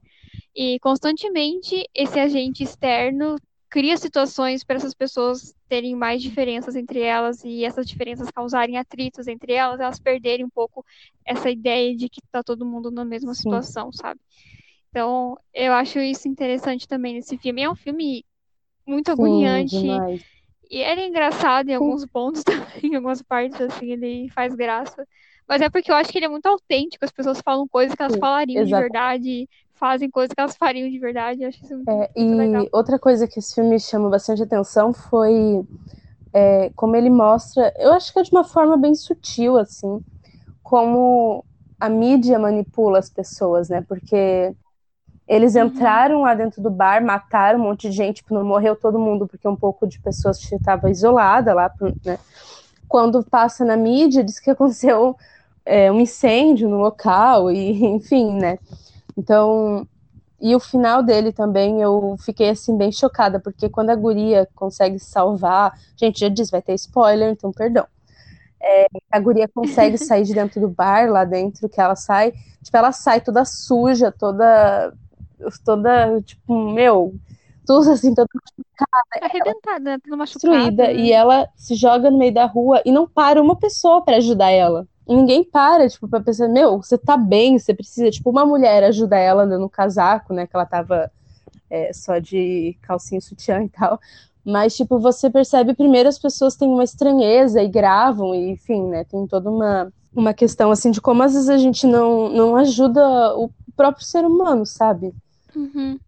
E constantemente esse agente externo cria situações para essas pessoas terem mais diferenças entre elas e essas diferenças causarem atritos entre elas, elas perderem um pouco essa ideia de que está todo mundo na mesma Sim. situação, sabe? Então, eu acho isso interessante também nesse filme. É um filme muito agoniante. E ele é engraçado em alguns pontos também, em algumas partes, assim, ele faz graça. Mas é porque eu acho que ele é muito autêntico, as pessoas falam coisas que elas Sim, falariam exato. de verdade, fazem coisas que elas fariam de verdade. Eu acho isso muito, é, muito e legal. outra coisa que esse filme chamou bastante atenção foi é, como ele mostra, eu acho que é de uma forma bem sutil, assim, como a mídia manipula as pessoas, né? Porque eles uhum. entraram lá dentro do bar, mataram um monte de gente, tipo, não morreu todo mundo, porque um pouco de pessoas estava isolada lá, né? Quando passa na mídia, diz que aconteceu é, um incêndio no local, e enfim, né? Então, e o final dele também, eu fiquei assim bem chocada, porque quando a guria consegue salvar, gente, já disse, vai ter spoiler, então perdão. É, a guria consegue sair de dentro do bar, lá dentro, que ela sai, tipo, ela sai toda suja, toda toda, tipo, meu, tudo assim, toda machucada. Arrebentada, né? Tudo machucada. Destruída. Né? E ela se joga no meio da rua e não para uma pessoa para ajudar ela. E ninguém para, tipo, pra pensar, meu, você tá bem, você precisa, tipo, uma mulher ajuda ela no casaco, né, que ela tava é, só de calcinha sutiã e tal. Mas, tipo, você percebe primeiro as pessoas têm uma estranheza e gravam, e, enfim, né, tem toda uma, uma questão, assim, de como às vezes a gente não, não ajuda o próprio ser humano, sabe? Uhum.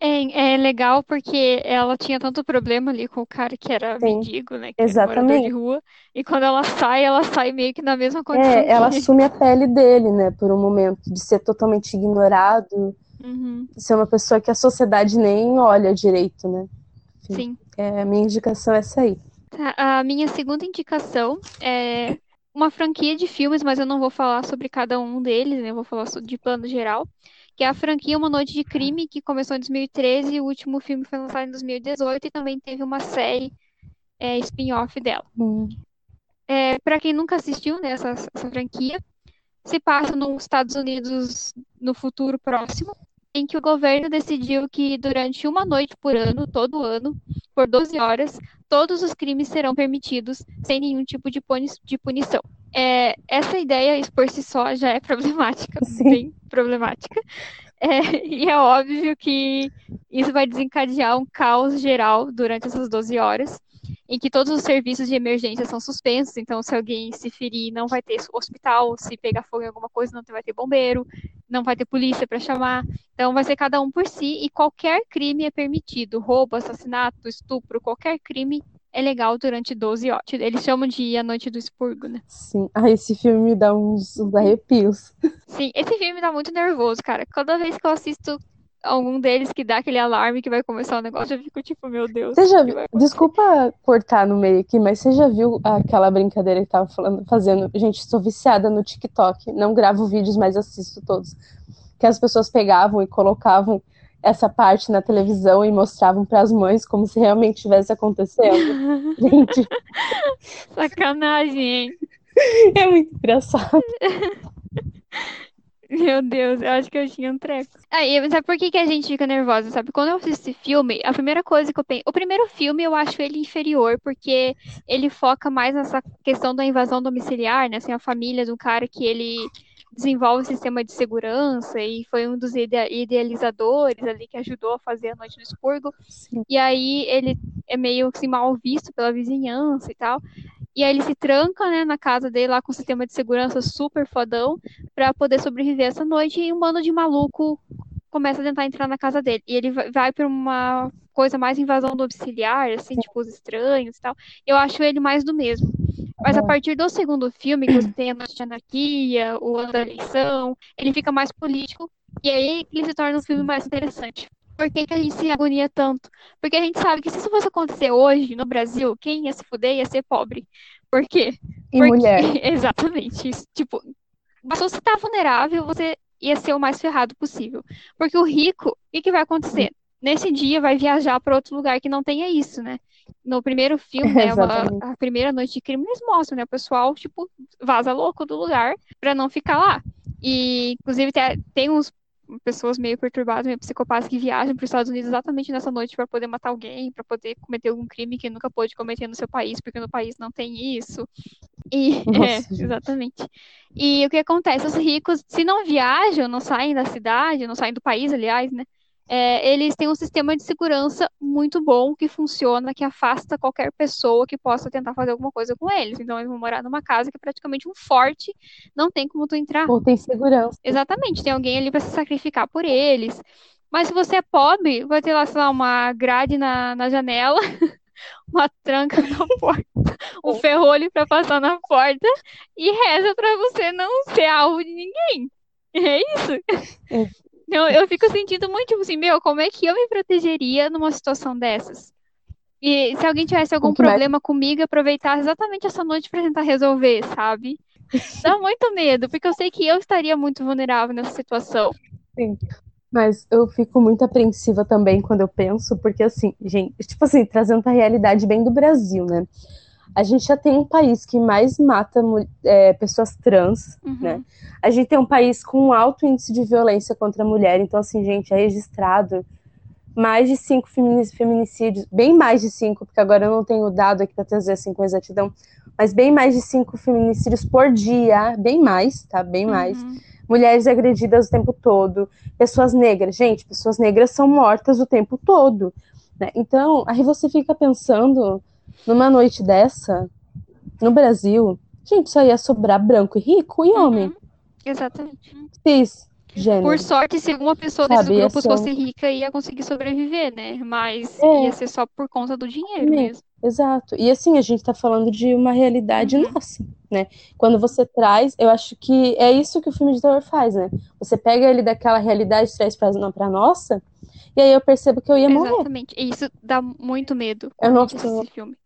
É, é legal porque ela tinha tanto problema ali com o cara que era Sim, mendigo, né? Que era morador de rua. E quando ela sai, ela sai meio que na mesma condição. É, ela assume a pele dele, né? Por um momento, de ser totalmente ignorado, Uhum. de ser uma pessoa que a sociedade nem olha direito, né? Enfim, Sim. É, a minha indicação é essa aí. Tá, a minha segunda indicação é uma franquia de filmes, mas eu não vou falar sobre cada um deles, né? Eu vou falar de plano geral, que é a franquia Uma Noite de Crime, que começou em 2013 e o último filme foi lançado em 2018 e também teve uma série é, spin-off dela. Hum. É, para quem nunca assistiu né, essa, essa franquia, se passa nos Estados Unidos no futuro próximo, em que o governo decidiu que durante uma noite por ano, todo ano, por 12 horas, todos os crimes serão permitidos sem nenhum tipo de, puni de punição. É, essa ideia, por si só, já é problemática, Sim. bem problemática. É, e é óbvio que isso vai desencadear um caos geral durante essas 12 horas em que todos os serviços de emergência são suspensos, então se alguém se ferir, não vai ter hospital, se pegar fogo em alguma coisa, não vai ter bombeiro, não vai ter polícia para chamar. Então vai ser cada um por si e qualquer crime é permitido, roubo, assassinato, estupro, qualquer crime é legal durante 12 horas. Eles chamam de A Noite do Expurgo, né? Sim. Ah, esse filme me dá uns, uns arrepios. Sim, esse filme me dá muito nervoso, cara. Cada vez que eu assisto algum deles que dá aquele alarme que vai começar o negócio, eu fico tipo, meu Deus. Você já viu? Desculpa cortar no meio aqui, mas você já viu aquela brincadeira que tava falando, fazendo? Gente, estou viciada no TikTok. Não gravo vídeos, mas assisto todos. Que as pessoas pegavam e colocavam essa parte na televisão e mostravam para as mães como se realmente estivesse acontecendo. Gente. Sacanagem, hein? É muito engraçado. Meu Deus, eu acho que eu tinha um treco. Aí, sabe por que, que a gente fica nervosa, sabe? Quando eu assisto esse filme, a primeira coisa que eu penso. O primeiro filme eu acho ele inferior, porque ele foca mais nessa questão da invasão domiciliar, né? Assim, a família do cara que ele desenvolve o sistema de segurança e foi um dos idealizadores ali que ajudou a fazer a Noite no Expurgo. E aí ele é meio assim mal visto pela vizinhança e tal. E aí ele se tranca, né, na casa dele lá com um sistema de segurança super fodão para poder sobreviver essa noite e um bando de maluco começa a tentar entrar na casa dele. E ele vai para uma coisa mais invasão domiciliar, assim, tipo os estranhos e tal. Eu acho ele mais do mesmo. Mas a partir do segundo filme, que você tem a Noite de Anarquia, o Ano da Eleição, ele fica mais político. E aí ele se torna um filme mais interessante. Por que, que a gente se agonia tanto? Porque a gente sabe que se isso fosse acontecer hoje no Brasil, quem ia se fuder ia ser pobre. Por quê? E Porque... mulher. Exatamente. Isso. Tipo, se você tá vulnerável, você ia ser o mais ferrado possível. Porque o rico, o que, que vai acontecer? Nesse dia vai viajar para outro lugar que não tenha isso, né? No primeiro filme, né, uma, a primeira noite de crime, eles mostram, né? O pessoal, tipo, vaza louco do lugar para não ficar lá. E, inclusive, tem, tem uns pessoas meio perturbadas, meio psicopatas que viajam para os Estados Unidos exatamente nessa noite para poder matar alguém, para poder cometer algum crime que nunca pôde cometer no seu país, porque no país não tem isso. E Nossa, é, exatamente. E o que acontece? Os ricos, se não viajam, não saem da cidade, não saem do país, aliás, né? É, eles têm um sistema de segurança muito bom que funciona, que afasta qualquer pessoa que possa tentar fazer alguma coisa com eles. Então eles vão morar numa casa que é praticamente um forte, não tem como tu entrar. Ou tem segurança. Exatamente, tem alguém ali para se sacrificar por eles. Mas se você é pobre, vai ter lá, sei lá, uma grade na, na janela, uma tranca na porta, um ferrolho para passar na porta e reza para você não ser alvo de ninguém. É isso. É. Eu, fico sentindo muito, tipo assim, meu, como é que eu me protegeria numa situação dessas? E se alguém tivesse algum problema mais... comigo, aproveitar exatamente essa noite para tentar resolver, sabe? Dá muito medo, porque eu sei que eu estaria muito vulnerável nessa situação. Sim. Mas eu fico muito apreensiva também quando eu penso, porque assim, gente, tipo assim, trazendo a realidade bem do Brasil, né? A gente já tem um país que mais mata é, pessoas trans, uhum. né? A gente tem um país com um alto índice de violência contra a mulher, então, assim, gente, é registrado mais de cinco feminicídios, bem mais de cinco, porque agora eu não tenho dado aqui para trazer assim com exatidão, mas bem mais de cinco feminicídios por dia, bem mais, tá? Bem mais. Uhum. Mulheres agredidas o tempo todo, pessoas negras, gente, pessoas negras são mortas o tempo todo, né? Então, aí você fica pensando numa noite dessa, no Brasil, gente, só ia sobrar branco e rico e homem. Uhum. Exatamente. Cis, gênero. Por sorte, se uma pessoa Sabe, desse grupo fosse rica, ia conseguir sobreviver, né? Mas é. ia ser só por conta do dinheiro mesmo. Exato. E assim, a gente tá falando de uma realidade uhum. nossa, né? Quando você traz, eu acho que é isso que o filme de terror faz, né? Você pega ele daquela realidade e traz pra, pra nossa, e aí eu percebo que eu ia morrer. Exatamente. E isso dá muito medo eu não esse filme.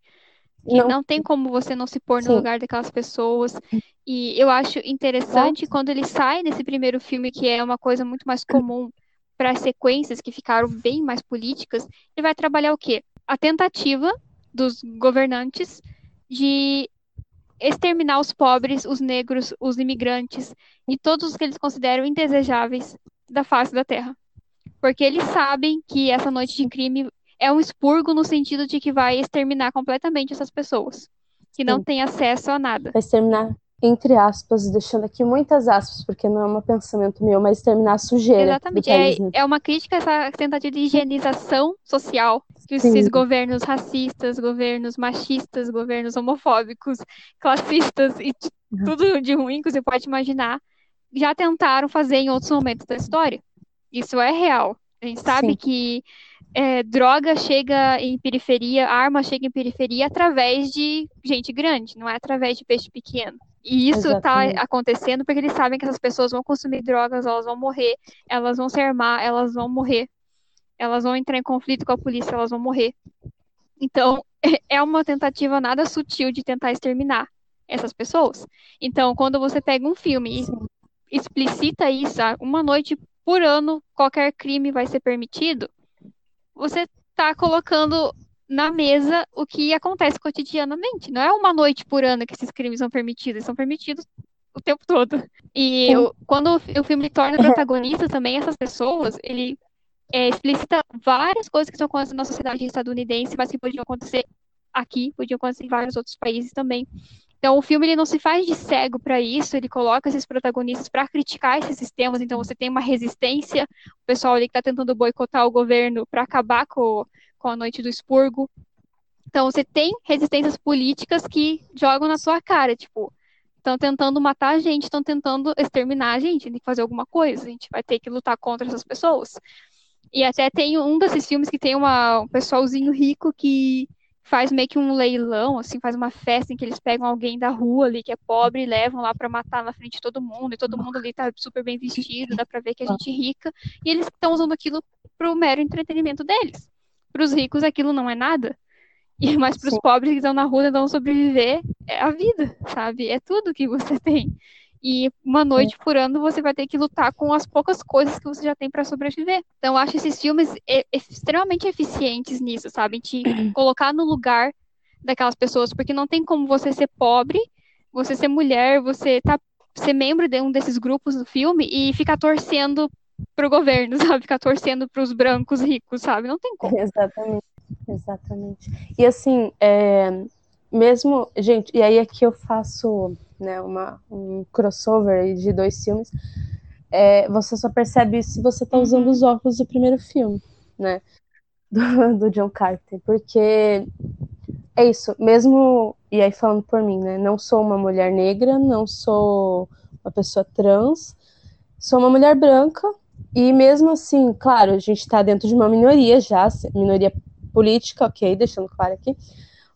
Que não, não tem como você não se pôr no Sim. lugar daquelas pessoas. E eu acho interessante quando ele sai desse primeiro filme, que é uma coisa muito mais comum para as sequências que ficaram bem mais políticas, ele vai trabalhar o quê? A tentativa dos governantes de exterminar os pobres, os negros, os imigrantes e todos os que eles consideram indesejáveis da face da terra. Porque eles sabem que essa noite de crime é um expurgo no sentido de que vai exterminar completamente essas pessoas, que não têm acesso a nada. Vai exterminar entre aspas, deixando aqui muitas aspas, porque não é um pensamento meu, mas terminar a sujeira. Exatamente. País, né? é, uma crítica a essa tentativa de higienização social que esses governos racistas, governos machistas, governos homofóbicos, classistas e uhum. tudo de ruim que você pode imaginar, já tentaram fazer em outros momentos da história. Isso é real. A gente sabe Sim. que é, droga chega em periferia, arma chega em periferia através de gente grande, não é através de peixe pequeno. E isso está acontecendo porque eles sabem que essas pessoas vão consumir drogas, elas vão morrer, elas vão se armar, elas vão morrer, elas vão entrar em conflito com a polícia, elas vão morrer. Então, é uma tentativa nada sutil de tentar exterminar essas pessoas. Então, quando você pega um filme e explicita isso, ah, uma noite por ano qualquer crime vai ser permitido, você está colocando na mesa o que acontece cotidianamente. Não é uma noite por ano que esses crimes são permitidos, são permitidos o tempo todo. E eu, quando o filme torna protagonista também essas pessoas, ele é, explicita várias coisas que estão acontecendo na sociedade estadunidense, mas que podiam acontecer aqui, podiam acontecer em vários outros países também. Então, o filme ele não se faz de cego para isso, ele coloca esses protagonistas para criticar esses sistemas. Então, você tem uma resistência, o pessoal ali que está tentando boicotar o governo para acabar com, com a noite do expurgo. Então, você tem resistências políticas que jogam na sua cara, tipo, estão tentando matar a gente, estão tentando exterminar a gente, tem que fazer alguma coisa, a gente vai ter que lutar contra essas pessoas. E até tem um desses filmes que tem uma, um pessoalzinho rico que faz meio que um leilão, assim, faz uma festa em que eles pegam alguém da rua ali que é pobre e levam lá para matar na frente de todo mundo, e todo mundo ali tá super bem vestido, dá pra ver que a gente é rica, e eles estão usando aquilo pro mero entretenimento deles. Para os ricos aquilo não é nada, e mas para os pobres que estão na rua tentando sobreviver, é a vida, sabe? É tudo que você tem. E uma noite por ano você vai ter que lutar com as poucas coisas que você já tem para sobreviver. Então, eu acho esses filmes extremamente eficientes nisso, sabe? Te colocar no lugar daquelas pessoas, porque não tem como você ser pobre, você ser mulher, você tá, ser membro de um desses grupos do filme e ficar torcendo pro governo, sabe? Ficar torcendo pros brancos ricos, sabe? Não tem como. Exatamente. Exatamente. E assim, é, mesmo, gente, e aí aqui eu faço né, uma, um crossover de dois filmes, é, você só percebe isso se você está usando os óculos do primeiro filme, né? Do, do, John Carter, porque é isso, mesmo, e aí falando por mim, né? Não sou uma mulher negra, não sou uma pessoa trans, sou uma mulher branca, e mesmo assim, claro, a gente está dentro de uma minoria já, minoria política, ok, deixando claro aqui,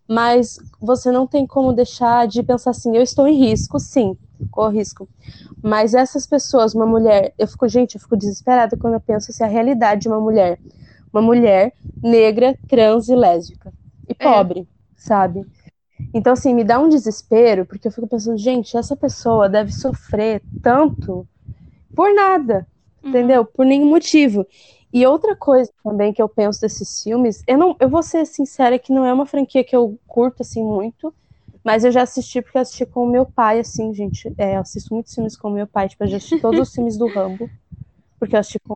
mas você não tem como deixar de pensar assim, eu estou em risco, sim, corro risco. Mas essas pessoas, uma mulher, eu fico, gente, eu fico desesperada quando eu penso assim, a realidade de uma mulher, uma mulher negra, trans e lésbica e é. pobre, é. sabe? Então, assim, me dá um desespero, porque eu fico pensando, gente, essa pessoa deve sofrer tanto por nada, uhum. entendeu? Por nenhum motivo. E outra coisa também que eu penso desses filmes, eu não, eu vou ser sincera que não é uma franquia que eu curto assim muito, mas eu já assisti porque eu assisti com o meu pai, assim, gente. É, eu assisto muitos filmes com o meu pai, tipo, eu já assisti todos os filmes do Rambo, porque eu assisti com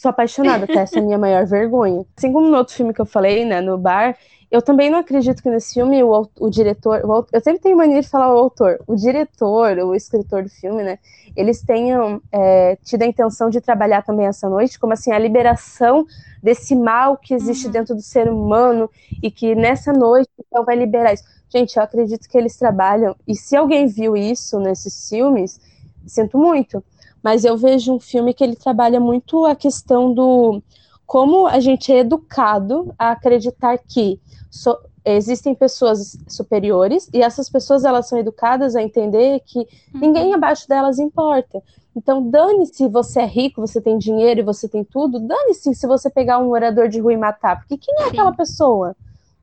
sou apaixonada, até essa é a minha maior vergonha. Assim como no outro filme que eu falei, né, no bar, eu também não acredito que nesse filme o, o diretor. O, eu sempre tenho mania de falar o autor. O diretor, o escritor do filme, né? Eles tenham é, tido a intenção de trabalhar também essa noite, como assim, a liberação desse mal que existe uhum. dentro do ser humano e que nessa noite então vai liberar isso. Gente, eu acredito que eles trabalham. E se alguém viu isso nesses filmes, sinto muito. Mas eu vejo um filme que ele trabalha muito a questão do como a gente é educado a acreditar que so, existem pessoas superiores e essas pessoas elas são educadas a entender que uhum. ninguém abaixo delas importa. Então, dane-se você é rico, você tem dinheiro e você tem tudo, dane-se se você pegar um morador de rua e matar, porque quem é Sim. aquela pessoa?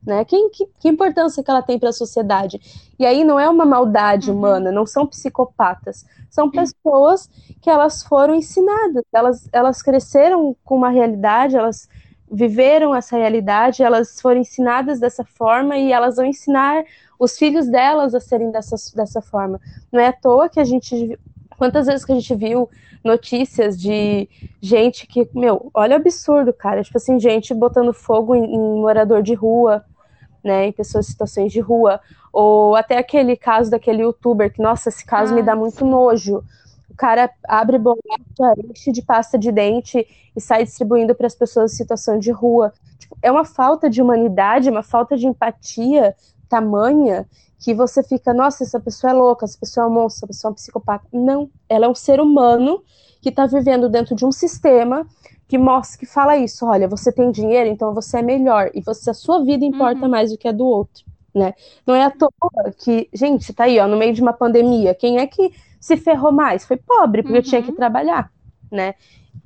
Né? Quem, que, que importância que ela tem para a sociedade? E aí não é uma maldade uhum. humana, não são psicopatas, são pessoas que elas foram ensinadas, elas, elas cresceram com uma realidade, elas viveram essa realidade, elas foram ensinadas dessa forma e elas vão ensinar os filhos delas a serem dessa, dessa forma. Não é à toa que a gente. Quantas vezes que a gente viu notícias de gente que, meu, olha o absurdo, cara. Tipo assim, gente botando fogo em, em morador de rua, né, em pessoas em situações de rua, ou até aquele caso daquele youtuber, que, nossa, esse caso me dá muito nojo. O cara abre bolacha, enche de pasta de dente e sai distribuindo para as pessoas em situação de rua. Tipo, é uma falta de humanidade, uma falta de empatia tamanha que você fica, nossa, essa pessoa é louca, essa pessoa é um monstro, essa pessoa é um psicopata. Não, ela é um ser humano que está vivendo dentro de um sistema que mostra, que fala isso, olha, você tem dinheiro, então você é melhor, e você, a sua vida importa uhum. mais do que a do outro, né? Não é à toa que, gente, tá aí, ó, no meio de uma pandemia, quem é que se ferrou mais? Foi pobre, porque uhum. tinha que uhum. trabalhar, né?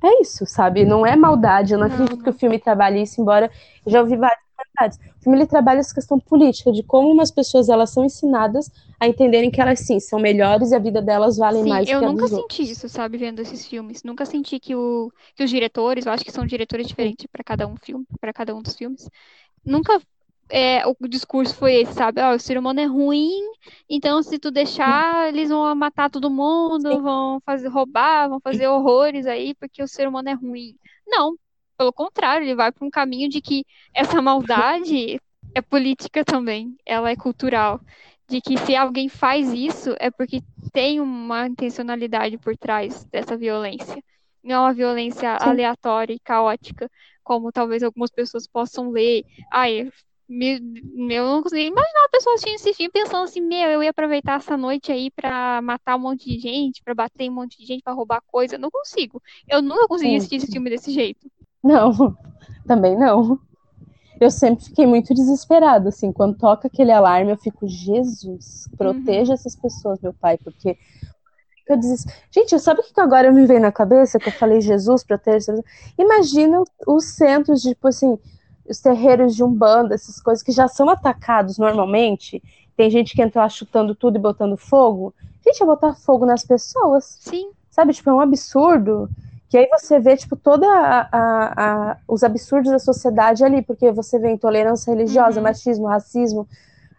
É isso, sabe? Não é maldade, eu não, não. acredito que o filme trabalhe isso, embora já ouvi vários verdades. O filme ele trabalha essa questão política, de como umas pessoas elas são ensinadas a entenderem que elas sim são melhores e a vida delas vale sim, mais eu que nunca senti outros. isso, sabe, vendo esses filmes. Nunca senti que, o, que os diretores, eu acho que são diretores diferentes para cada um filme, para cada um dos filmes. Nunca é, o discurso foi esse, sabe? Oh, o ser humano é ruim, então se tu deixar, eles vão matar todo mundo, Sim. vão fazer roubar, vão fazer horrores aí, porque o ser humano é ruim. Não, pelo contrário, ele vai para um caminho de que essa maldade é política também, ela é cultural. De que se alguém faz isso é porque tem uma intencionalidade por trás dessa violência. Não é uma violência Sim. aleatória e caótica, como talvez algumas pessoas possam ler. Ai, meu, eu não consigo imaginar a pessoa assistindo esse filme pensando assim, meu, eu ia aproveitar essa noite aí para matar um monte de gente, para bater um monte de gente, para roubar coisa. Não consigo. Eu nunca consegui assistir esse filme desse jeito. Não, também não. Eu sempre fiquei muito desesperada, assim, quando toca aquele alarme, eu fico, Jesus, proteja uhum. essas pessoas, meu pai, porque eu disse, gente, sabe o que agora me veio na cabeça? Que eu falei, Jesus, proteja. Imagina os centros de, tipo assim, os terreiros de umbanda, essas coisas que já são atacados normalmente. Tem gente que entra lá chutando tudo e botando fogo. Gente, é botar fogo nas pessoas. Sim. Sabe, tipo, é um absurdo. Que aí você vê, tipo, toda a, a, a, os absurdos da sociedade ali, porque você vê intolerância religiosa, uhum. machismo, racismo,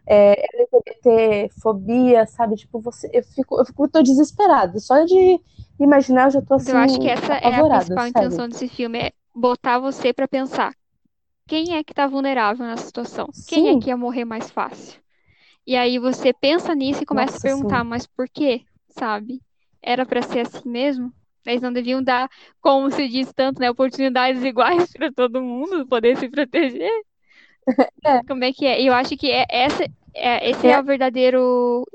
é, LGBT, fobia, sabe? Tipo, você, eu fico, eu fico, tô desesperada. Só de imaginar, eu já tô assim. Eu acho que essa é a principal intenção desse filme, é botar você para pensar. Quem é que tá vulnerável nessa situação? Quem é que ia morrer mais fácil? E aí você pensa nisso e começa Nossa, a perguntar, sim. mas por quê? Sabe? Era para ser assim mesmo? Eles não deviam dar, como se diz tanto, né, oportunidades iguais para todo mundo poder se proteger. É. Como é que é? Eu acho que é, essa, é, esse é. é o verdadeiro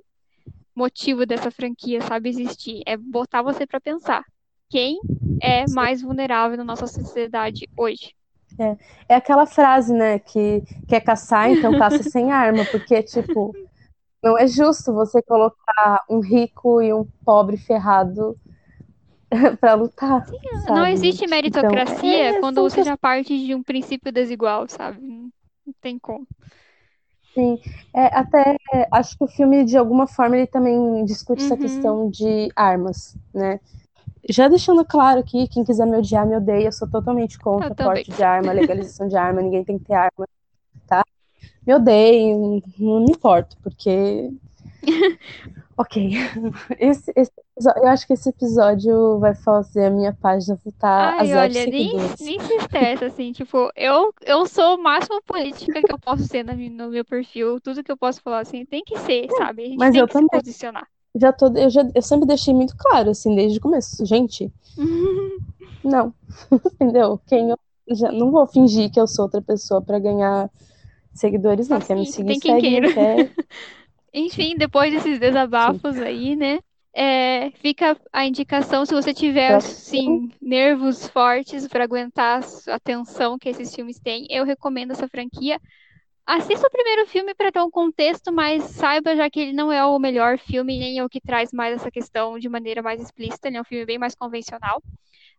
motivo dessa franquia, sabe, existir. É botar você para pensar. Quem é mais vulnerável na nossa sociedade hoje? É, é aquela frase, né, que quer caçar, então caça sem arma, porque, tipo, não é justo você colocar um rico e um pobre ferrado para lutar. Sim, não existe então, meritocracia então, é, quando você já parte de um princípio desigual, sabe? Não tem como. Sim, é, até acho que o filme, de alguma forma, ele também discute uhum. essa questão de armas, né? Já deixando claro aqui, quem quiser me odiar, me odeia, eu sou totalmente contra porte de arma, legalização de arma, ninguém tem que ter arma, tá? Me odeio, não me importo, porque Ok. Esse, esse, eu acho que esse episódio vai fazer a minha página voltar Ai, a zero olha, nem, nem se estressa, assim, tipo, eu, eu sou o máximo política que eu posso ser no, no meu perfil, tudo que eu posso falar, assim, tem que ser, sabe? A gente Mas tem eu que também. se posicionar. Já tô, eu, já, eu sempre deixei muito claro, assim, desde o começo. Gente, não. Entendeu? Quem eu já não vou fingir que eu sou outra pessoa pra ganhar seguidores, não. Assim, quer me seguir, tem quem segue, queira. Quer... Enfim, depois desses desabafos Sim. aí, né? É, fica a indicação se você tiver assim nervos fortes para aguentar a tensão que esses filmes têm, eu recomendo essa franquia. Assista o primeiro filme para ter um contexto, mas saiba já que ele não é o melhor filme nem é o que traz mais essa questão de maneira mais explícita, ele é um filme bem mais convencional.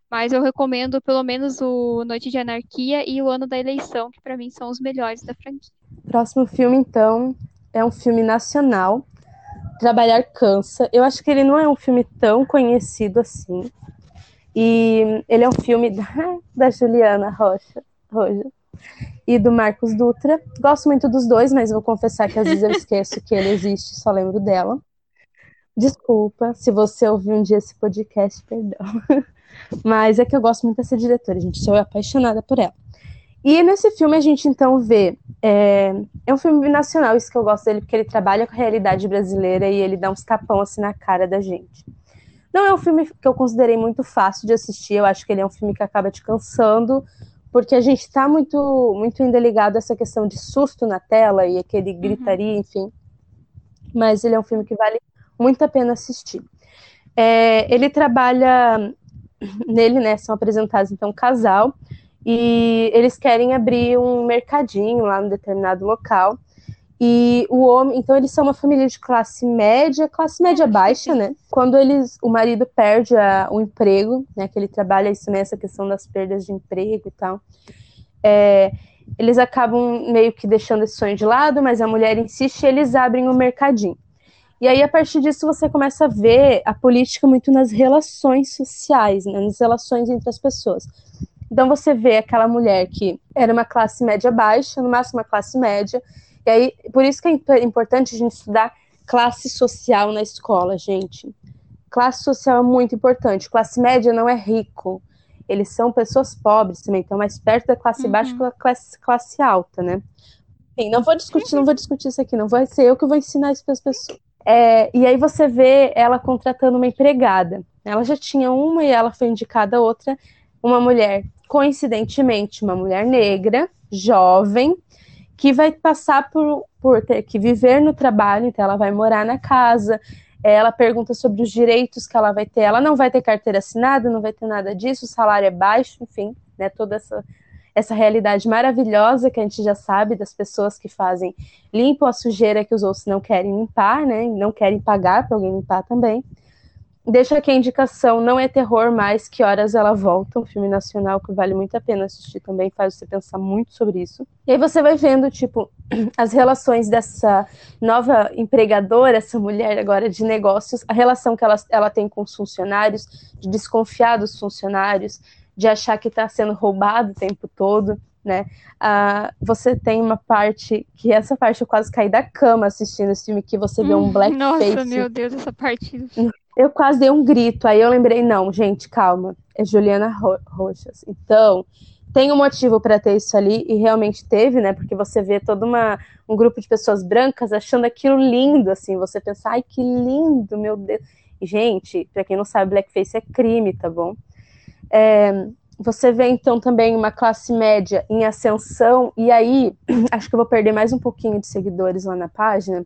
Mas eu recomendo pelo menos o Noite de Anarquia e o Ano da Eleição, que para mim são os melhores da franquia. Próximo filme, então, é um filme nacional. Trabalhar Cansa. Eu acho que ele não é um filme tão conhecido assim. E ele é um filme da, da Juliana Rocha, e do Marcos Dutra. Gosto muito dos dois, mas vou confessar que às vezes eu esqueço que ele existe, só lembro dela. Desculpa se você ouviu um dia esse podcast, perdão. Mas é que eu gosto muito dessa diretora, gente. Sou apaixonada por ela. E nesse filme a gente então vê. É, é um filme nacional, isso que eu gosto dele, porque ele trabalha com a realidade brasileira e ele dá uns tapão assim na cara da gente. Não é um filme que eu considerei muito fácil de assistir, eu acho que ele é um filme que acaba te cansando, porque a gente está muito, muito ainda ligado a essa questão de susto na tela e aquele uhum. gritaria, uhum. enfim. Mas ele é um filme que vale muito a pena assistir. É, ele trabalha nele, né? São apresentados então um casal e eles querem abrir um mercadinho lá no determinado local. E o homem, então eles são uma família de classe média, classe média baixa, né? Quando eles, o marido perde a, o emprego, né? Que ele trabalha isso nessa questão das perdas de emprego e tal. É, eles acabam meio que deixando esse sonho de lado, mas a mulher insiste e eles abrem o um mercadinho. E aí, a partir disso, você começa a ver a política muito nas relações sociais, né, nas relações entre as pessoas. Então, você vê aquela mulher que era uma classe média baixa, no máximo uma classe média, e aí, por isso que é importante a gente estudar classe social na escola, gente. Classe social é muito importante. Classe média não é rico. Eles são pessoas pobres também, estão mais perto da classe uhum. baixa que da classe, classe alta, né? Enfim, não vou discutir, não vou discutir isso aqui, não vai ser eu que vou ensinar isso para as pessoas. É, e aí você vê ela contratando uma empregada. Ela já tinha uma e ela foi indicada a outra, uma mulher, coincidentemente, uma mulher negra, jovem, que vai passar por, por ter que viver no trabalho, então ela vai morar na casa. Ela pergunta sobre os direitos que ela vai ter. Ela não vai ter carteira assinada, não vai ter nada disso, o salário é baixo, enfim, né? Toda essa essa realidade maravilhosa que a gente já sabe das pessoas que fazem limpam a sujeira que os outros não querem limpar, né? Não querem pagar para alguém limpar também. Deixa aqui a indicação, não é terror mais, que horas ela volta, um filme nacional que vale muito a pena assistir também, faz você pensar muito sobre isso. E aí você vai vendo, tipo, as relações dessa nova empregadora, essa mulher agora de negócios, a relação que ela, ela tem com os funcionários, de desconfiar dos funcionários, de achar que está sendo roubado o tempo todo, né? Ah, você tem uma parte que essa parte eu quase caí da cama assistindo esse filme que você vê um hum, blackface. Nossa, meu Deus, essa parte. Eu quase dei um grito, aí eu lembrei, não, gente, calma, é Juliana Ro Roxas. Então, tem um motivo para ter isso ali, e realmente teve, né? Porque você vê todo uma, um grupo de pessoas brancas achando aquilo lindo, assim, você pensa, ai, que lindo, meu Deus. E, gente, para quem não sabe, blackface é crime, tá bom? É, você vê então também uma classe média em ascensão, e aí acho que eu vou perder mais um pouquinho de seguidores lá na página,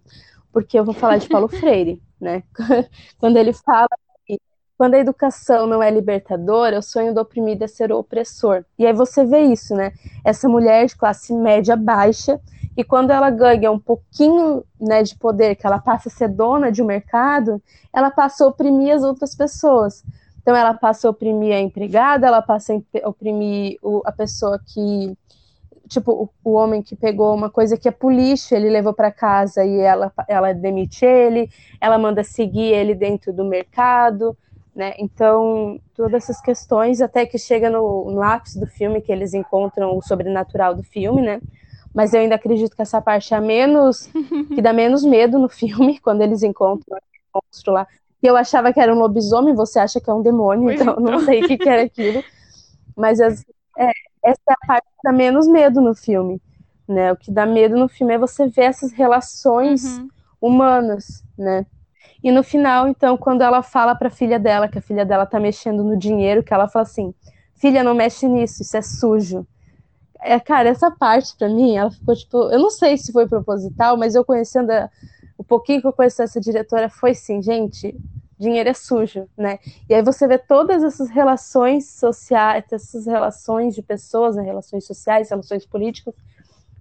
porque eu vou falar de Paulo Freire, né? Quando ele fala que quando a educação não é libertadora, o sonho do oprimido é ser o opressor. E aí você vê isso, né? Essa mulher de classe média baixa, e quando ela ganha um pouquinho né, de poder, que ela passa a ser dona de um mercado, ela passa a oprimir as outras pessoas. Então, ela passa a oprimir a empregada, ela passa a oprimir a pessoa que. Tipo, o, homem que pegou uma coisa que é pro lixo, ele levou para casa e ela, ela demite ele, ela manda seguir ele dentro do mercado, né? Então, todas essas questões, até que chega no, no ápice do filme, que eles encontram o sobrenatural do filme, né? Mas eu ainda acredito que essa parte é a menos. que dá menos medo no filme, quando eles encontram o monstro lá que eu achava que era um lobisomem, você acha que é um demônio, então, então. não sei o que, que era aquilo. Mas é, essa é a parte dá menos medo no filme. Né? O que dá medo no filme é você ver essas relações uhum. humanas, né? E no final, então, quando ela fala para a filha dela que a filha dela tá mexendo no dinheiro, que ela fala assim: "Filha, não mexe nisso, isso é sujo". É, cara, essa parte para mim, ela ficou tipo, eu não sei se foi proposital, mas eu conhecendo a, o pouquinho que eu conheço essa diretora foi assim, gente, dinheiro é sujo, né? E aí você vê todas essas relações sociais, essas relações de pessoas, né, relações sociais, relações políticas,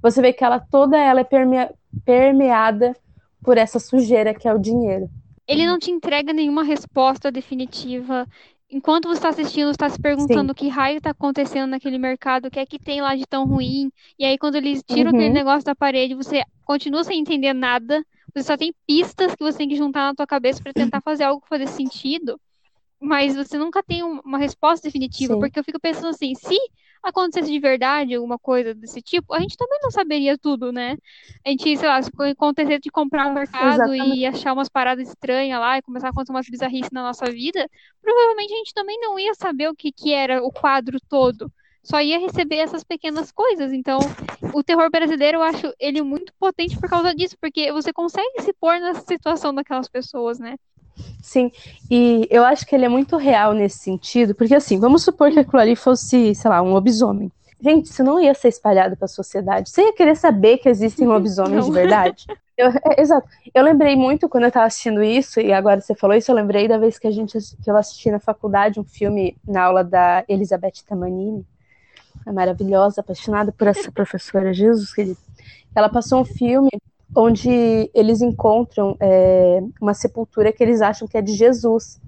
você vê que ela toda ela é permea, permeada por essa sujeira que é o dinheiro. Ele não te entrega nenhuma resposta definitiva enquanto você está assistindo, você está se perguntando Sim. o que raio está acontecendo naquele mercado, o que é que tem lá de tão ruim. E aí, quando eles tiram uhum. aquele negócio da parede, você continua sem entender nada. Você só tem pistas que você tem que juntar na tua cabeça para tentar fazer algo que fazer sentido. Mas você nunca tem uma resposta definitiva, Sim. porque eu fico pensando assim, se acontecesse de verdade alguma coisa desse tipo, a gente também não saberia tudo, né? A gente, sei lá, se acontecesse de comprar um mercado Exatamente. e achar umas paradas estranhas lá e começar a acontecer umas bizarrices na nossa vida, provavelmente a gente também não ia saber o que, que era o quadro todo. Só ia receber essas pequenas coisas. Então, o terror brasileiro, eu acho ele muito potente por causa disso, porque você consegue se pôr na situação daquelas pessoas, né? Sim, e eu acho que ele é muito real nesse sentido, porque assim, vamos supor que aquilo ali fosse, sei lá, um lobisomem. Gente, isso não ia ser espalhado para a sociedade. Você ia querer saber que existem lobisomens de verdade? Eu, é, exato. Eu lembrei muito quando eu estava assistindo isso, e agora você falou isso, eu lembrei da vez que a gente que eu assisti na faculdade um filme na aula da Elizabeth Tamanini, a maravilhosa, apaixonada por essa professora Jesus querido. Ela passou um filme onde eles encontram é, uma sepultura que eles acham que é de Jesus.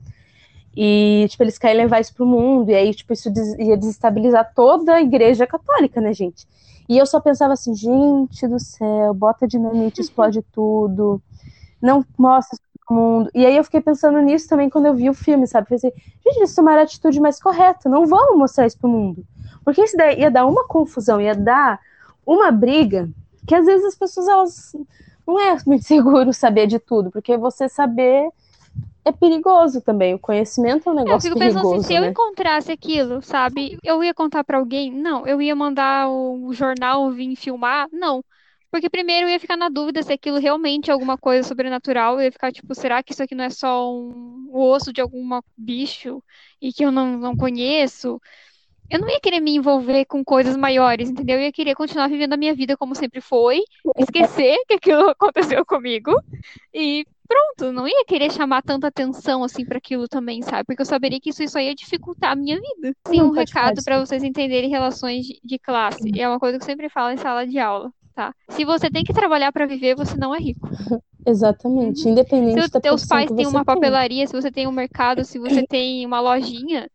E, tipo, eles querem levar isso pro mundo, e aí, tipo, isso des ia desestabilizar toda a igreja católica, né, gente? E eu só pensava assim, gente do céu, bota dinamite, explode tudo, não mostra isso pro mundo. E aí eu fiquei pensando nisso também quando eu vi o filme, sabe? Pensei, gente, eles tomaram a atitude mais correta, não vamos mostrar isso pro mundo. Porque isso daí ia dar uma confusão, ia dar uma briga que às vezes as pessoas elas não é muito seguro saber de tudo, porque você saber é perigoso também. O conhecimento é um negócio eu fico perigoso. Pensando assim, se né? eu encontrasse aquilo, sabe? Eu ia contar para alguém? Não. Eu ia mandar o jornal vir filmar? Não. Porque primeiro eu ia ficar na dúvida se aquilo realmente é alguma coisa sobrenatural. Eu ia ficar tipo, será que isso aqui não é só um osso de algum bicho e que eu não, não conheço? Eu não ia querer me envolver com coisas maiores, entendeu? Eu ia querer continuar vivendo a minha vida como sempre foi, esquecer que aquilo aconteceu comigo e pronto, não ia querer chamar tanta atenção assim para aquilo também, sabe? Porque eu saberia que isso só ia dificultar a minha vida. Sim, um recado para vocês entenderem relações de classe. E é uma coisa que eu sempre falo em sala de aula, tá? Se você tem que trabalhar para viver, você não é rico. Exatamente, uhum. independente se da teus pais têm uma papelaria, se você tem um mercado, se você tem uma lojinha,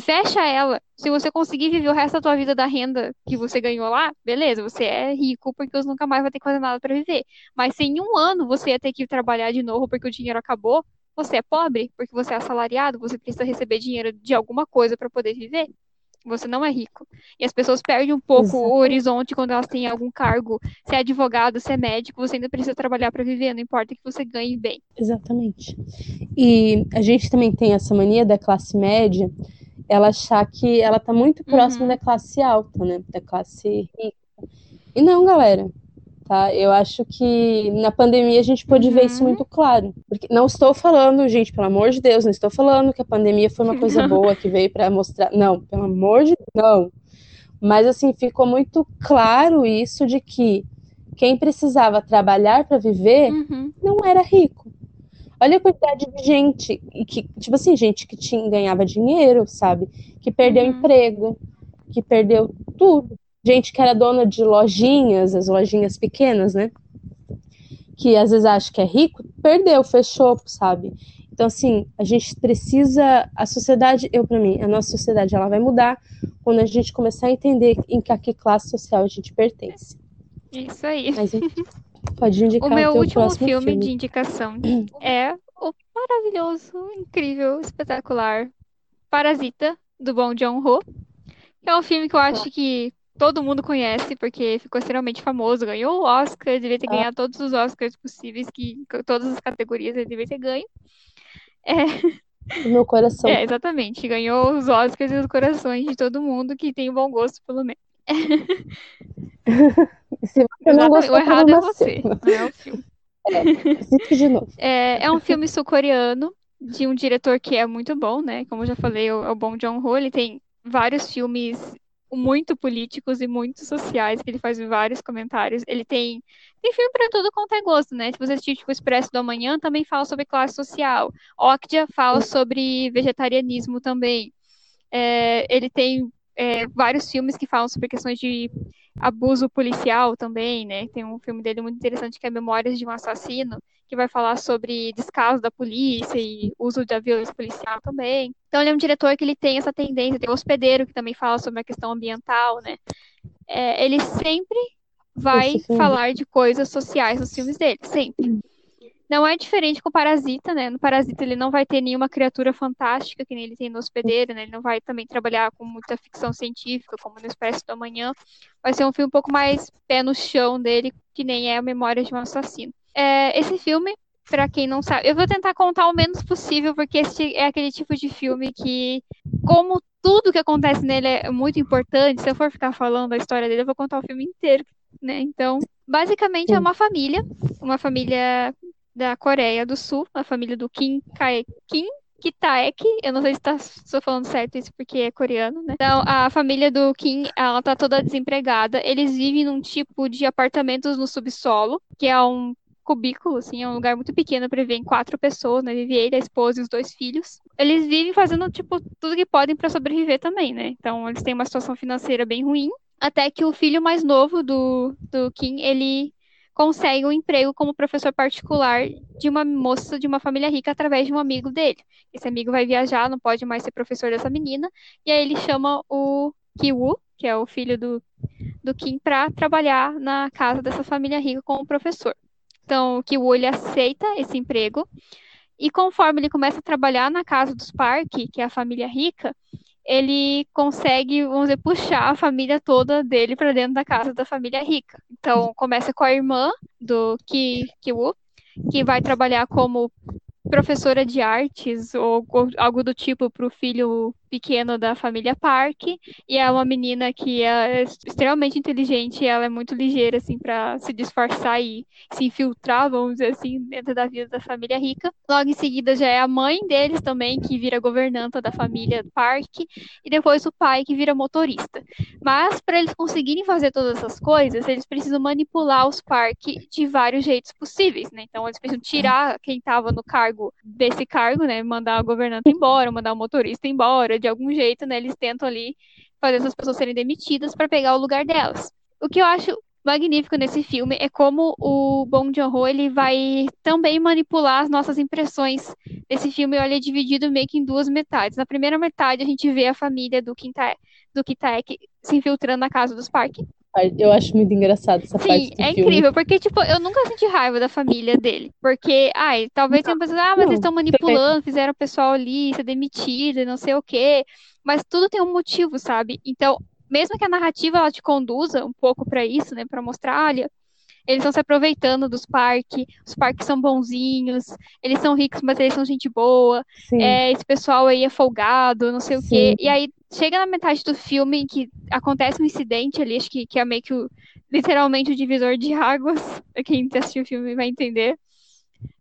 fecha ela. Se você conseguir viver o resto da tua vida da renda que você ganhou lá, beleza, você é rico porque você nunca mais vai ter que fazer nada para viver. Mas se em um ano você ia ter que trabalhar de novo porque o dinheiro acabou, você é pobre porque você é assalariado, você precisa receber dinheiro de alguma coisa para poder viver. Você não é rico. E as pessoas perdem um pouco o horizonte quando elas têm algum cargo. Se é advogado, se é médico, você ainda precisa trabalhar para viver, não importa que você ganhe bem. Exatamente. E a gente também tem essa mania da classe média, ela achar que ela está muito próxima uhum. da classe alta, né? Da classe rica. E não, galera. Tá? Eu acho que na pandemia a gente pôde uhum. ver isso uhum. muito claro. Porque não estou falando, gente, pelo amor de Deus, não estou falando que a pandemia foi uma coisa boa que veio para mostrar. Não, pelo amor de Deus, não. Mas assim, ficou muito claro isso de que quem precisava trabalhar para viver uhum. não era rico. Olha a quantidade de gente que, tipo assim, gente que tinha, ganhava dinheiro, sabe? Que perdeu uhum. emprego, que perdeu tudo gente que era dona de lojinhas, as lojinhas pequenas, né? Que às vezes acha que é rico, perdeu, fechou, sabe? Então, assim, a gente precisa. A sociedade, eu, para mim, a nossa sociedade, ela vai mudar quando a gente começar a entender em que, a que classe social a gente pertence. Isso aí. Mas, pode indicar o meu o último filme, filme de indicação é o maravilhoso, incrível, espetacular Parasita, do Bong Joon-ho. É um filme que eu acho que todo mundo conhece, porque ficou extremamente famoso, ganhou o Oscar, devia ter ah. ganhado todos os Oscars possíveis, que todas as categorias ele devia ter ganho. É... meu coração. É, exatamente. Ganhou os Oscars e os corações de todo mundo que tem bom gosto, pelo menos. Se você não gostou, o errado é você, não é o filme. É, de novo. É, é um filme sul-coreano de um diretor que é muito bom, né? Como eu já falei, é o Bong Joon-ho. Ele tem vários filmes muito políticos e muito sociais, que ele faz vários comentários. Ele tem, tem filme para tudo quanto é gosto, né? Se você assistir tipo, o Expresso do Amanhã, também fala sobre classe social. Okja fala sobre vegetarianismo também. É, ele tem é, vários filmes que falam sobre questões de abuso policial também, né? Tem um filme dele muito interessante que é Memórias de um Assassino, que vai falar sobre descaso da polícia e uso da violência policial também. Então ele é um diretor que ele tem essa tendência, tem o Hospedeiro, que também fala sobre a questão ambiental, né? É, ele sempre vai falar de coisas sociais nos filmes dele, sempre. Não é diferente com o Parasita, né? No Parasita ele não vai ter nenhuma criatura fantástica, que nem ele tem no Hospedeiro, né? Ele não vai também trabalhar com muita ficção científica, como no Expresso do Amanhã. Vai ser um filme um pouco mais pé no chão dele, que nem é a Memória de um Assassino. É, esse filme, para quem não sabe, eu vou tentar contar o menos possível, porque esse é aquele tipo de filme que, como tudo que acontece nele é muito importante, se eu for ficar falando a história dele, eu vou contar o filme inteiro, né? Então, basicamente é uma família, uma família da Coreia do Sul, a família do Kim Kae Kim Kitaek, eu não sei se tá, estou falando certo isso porque é coreano, né? Então, a família do Kim, ela tá toda desempregada. Eles vivem num tipo de apartamentos no subsolo, que é um cubículo, assim, é um lugar muito pequeno para viver em quatro pessoas, né? Vive ele, a esposa e os dois filhos. Eles vivem fazendo, tipo, tudo que podem para sobreviver também, né? Então, eles têm uma situação financeira bem ruim. Até que o filho mais novo do, do Kim, ele consegue um emprego como professor particular de uma moça de uma família rica através de um amigo dele. Esse amigo vai viajar, não pode mais ser professor dessa menina, e aí ele chama o Kiwoo, que é o filho do, do Kim, para trabalhar na casa dessa família rica como professor. Então, o Kiwoo ele aceita esse emprego, e conforme ele começa a trabalhar na casa dos Park, que é a família rica, ele consegue, vamos dizer, puxar a família toda dele para dentro da casa da família rica. Então, começa com a irmã do Ki, Kiwoo, que vai trabalhar como professora de artes ou algo do tipo para o filho pequeno da família Park e é uma menina que é extremamente inteligente, ela é muito ligeira assim para se disfarçar e se infiltrar, vamos dizer assim, dentro da vida da família rica. Logo em seguida já é a mãe deles também que vira governanta da família Park e depois o pai que vira motorista. Mas para eles conseguirem fazer todas essas coisas, eles precisam manipular os Park de vários jeitos possíveis, né? Então eles precisam tirar quem estava no cargo desse cargo, né? Mandar a governanta embora, mandar o motorista embora, de algum jeito, né, eles tentam ali fazer essas pessoas serem demitidas para pegar o lugar delas. O que eu acho magnífico nesse filme é como o Bong Joon-ho ele vai também manipular as nossas impressões desse filme. Ele é dividido meio que em duas metades. Na primeira metade a gente vê a família do Kintaek, do Kintaek se infiltrando na casa dos Park. Eu acho muito engraçado essa Sim, parte do é filme. incrível, porque, tipo, eu nunca senti raiva da família dele. Porque, ai, talvez tenha pessoas, ah, mas eles estão manipulando, fizeram o pessoal ali ser demitido e não sei o quê. Mas tudo tem um motivo, sabe? Então, mesmo que a narrativa ela te conduza um pouco para isso, né, para mostrar, olha, eles estão se aproveitando dos parques, os parques são bonzinhos, eles são ricos, mas eles são gente boa, é, esse pessoal aí é folgado, não sei o quê. E aí chega na metade do filme que acontece um incidente ali, acho que, que é meio que o, literalmente o divisor de águas, quem assistiu o filme vai entender,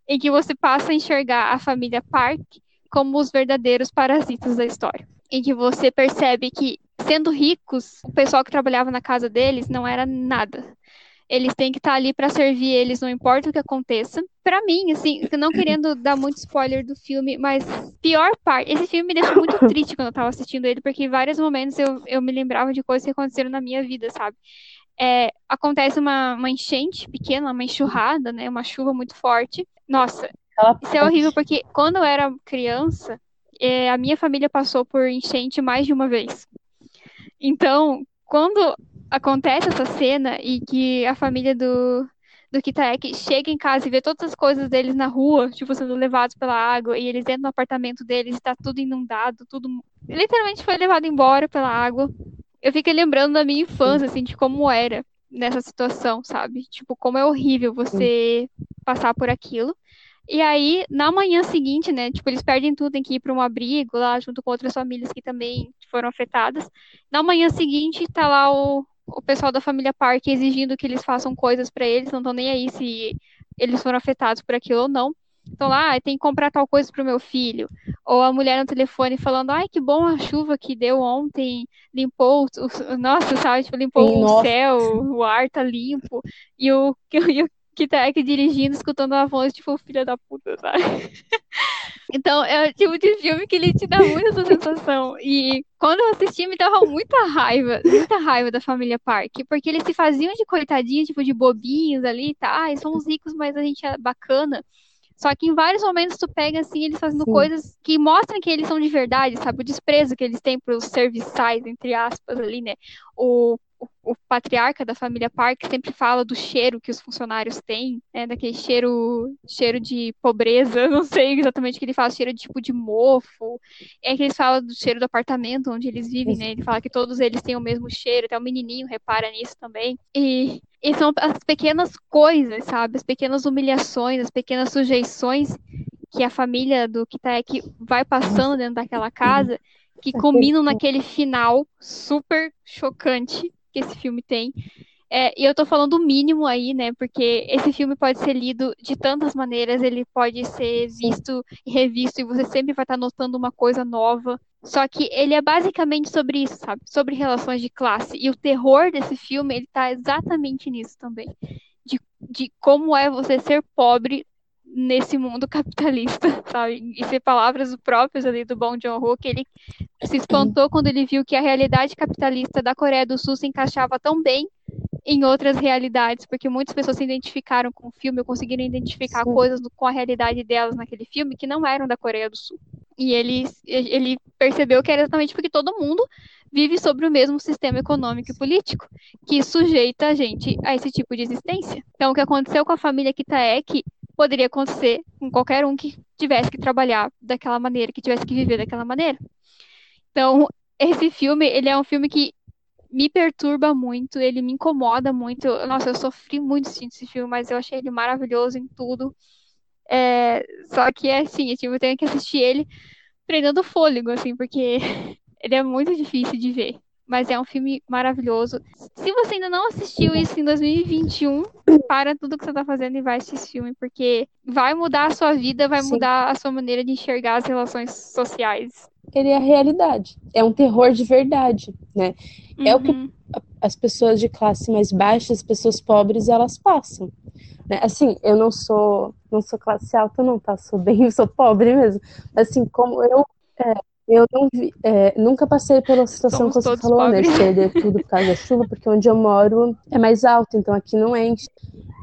em que você passa a enxergar a família Park como os verdadeiros parasitas da história. Em que você percebe que, sendo ricos, o pessoal que trabalhava na casa deles não era nada eles têm que estar tá ali para servir eles, não importa o que aconteça. Para mim, assim, não querendo dar muito spoiler do filme, mas pior parte, esse filme me deixou muito triste quando eu tava assistindo ele, porque em vários momentos eu, eu me lembrava de coisas que aconteceram na minha vida, sabe? É, acontece uma, uma enchente pequena, uma enxurrada, né? Uma chuva muito forte. Nossa, isso é horrível, porque quando eu era criança, é, a minha família passou por enchente mais de uma vez. Então, quando acontece essa cena e que a família do, do Kitaek chega em casa e vê todas as coisas deles na rua, tipo, sendo levados pela água, e eles entram no apartamento deles e tá tudo inundado, tudo literalmente foi levado embora pela água. Eu fiquei lembrando da minha infância, assim, de como era nessa situação, sabe? Tipo, como é horrível você passar por aquilo. E aí, na manhã seguinte, né, tipo, eles perdem tudo, tem que ir para um abrigo lá, junto com outras famílias que também foram afetadas. Na manhã seguinte, tá lá o, o pessoal da família Park exigindo que eles façam coisas para eles, não estão nem aí se eles foram afetados por aquilo ou não. Então lá, ah, tem que comprar tal coisa pro meu filho. Ou a mulher no telefone falando, ai, que bom a chuva que deu ontem, limpou o, nossa, sabe, tipo, limpou Sim, o nossa. céu, o ar tá limpo. E o, e o que tá aqui dirigindo, escutando a voz, tipo, filha da puta, sabe? Então, é o tipo de filme que ele te dá muita essa sensação. E quando eu assisti, me dava muita raiva, muita raiva da família Park, porque eles se faziam de coitadinhos, tipo, de bobinhos ali, tá? E são os ricos, mas a gente é bacana. Só que em vários momentos tu pega assim, eles fazendo Sim. coisas que mostram que eles são de verdade, sabe? O desprezo que eles têm pros serviçais, entre aspas, ali, né? O o, patriarca da família Park sempre fala do cheiro que os funcionários têm, né, daquele cheiro, cheiro de pobreza, não sei exatamente o que ele fala, cheiro de tipo de mofo. É que eles falam do cheiro do apartamento onde eles vivem, né? Ele fala que todos eles têm o mesmo cheiro, até o menininho repara nisso também. E, e são as pequenas coisas, sabe? As pequenas humilhações, as pequenas sujeições que a família do Kitaek vai passando dentro daquela casa que culminam naquele final super chocante que esse filme tem. É, e eu tô falando o mínimo aí, né? Porque esse filme pode ser lido de tantas maneiras, ele pode ser visto e revisto, e você sempre vai estar tá notando uma coisa nova. Só que ele é basicamente sobre isso, sabe? Sobre relações de classe. E o terror desse filme, ele tá exatamente nisso também. De, de como é você ser pobre nesse mundo capitalista, sabe? E ser palavras próprias ali do Bong Joon-ho, que ele se espantou quando ele viu que a realidade capitalista da Coreia do Sul se encaixava tão bem em outras realidades, porque muitas pessoas se identificaram com o filme, conseguiram identificar Sim. coisas com a realidade delas naquele filme que não eram da Coreia do Sul. E ele, ele percebeu que era exatamente porque todo mundo vive sobre o mesmo sistema econômico e político, que sujeita a gente a esse tipo de existência. Então, o que aconteceu com a família Kitaek poderia acontecer com qualquer um que tivesse que trabalhar daquela maneira, que tivesse que viver daquela maneira. Então, esse filme, ele é um filme que me perturba muito, ele me incomoda muito. Nossa, eu sofri muito assistindo esse filme, mas eu achei ele maravilhoso em tudo. É, só que é assim, tipo, eu tenho que assistir ele prendendo fôlego, assim, porque ele é muito difícil de ver mas é um filme maravilhoso. Se você ainda não assistiu isso em 2021, para tudo que você está fazendo e vai assistir esse filme, porque vai mudar a sua vida, vai Sim. mudar a sua maneira de enxergar as relações sociais. Ele é a realidade. É um terror de verdade, né? É uhum. o que uhum. as pessoas de classe mais baixa, as pessoas pobres, elas passam. Né? Assim, eu não sou não sou classe alta, não, tá? Sou bem, sou pobre mesmo. Assim, como eu é, eu vi, é, nunca passei pela situação Somos que você falou, pobres. né? De perder tudo por causa da chuva, porque onde eu moro é mais alto, então aqui não enche.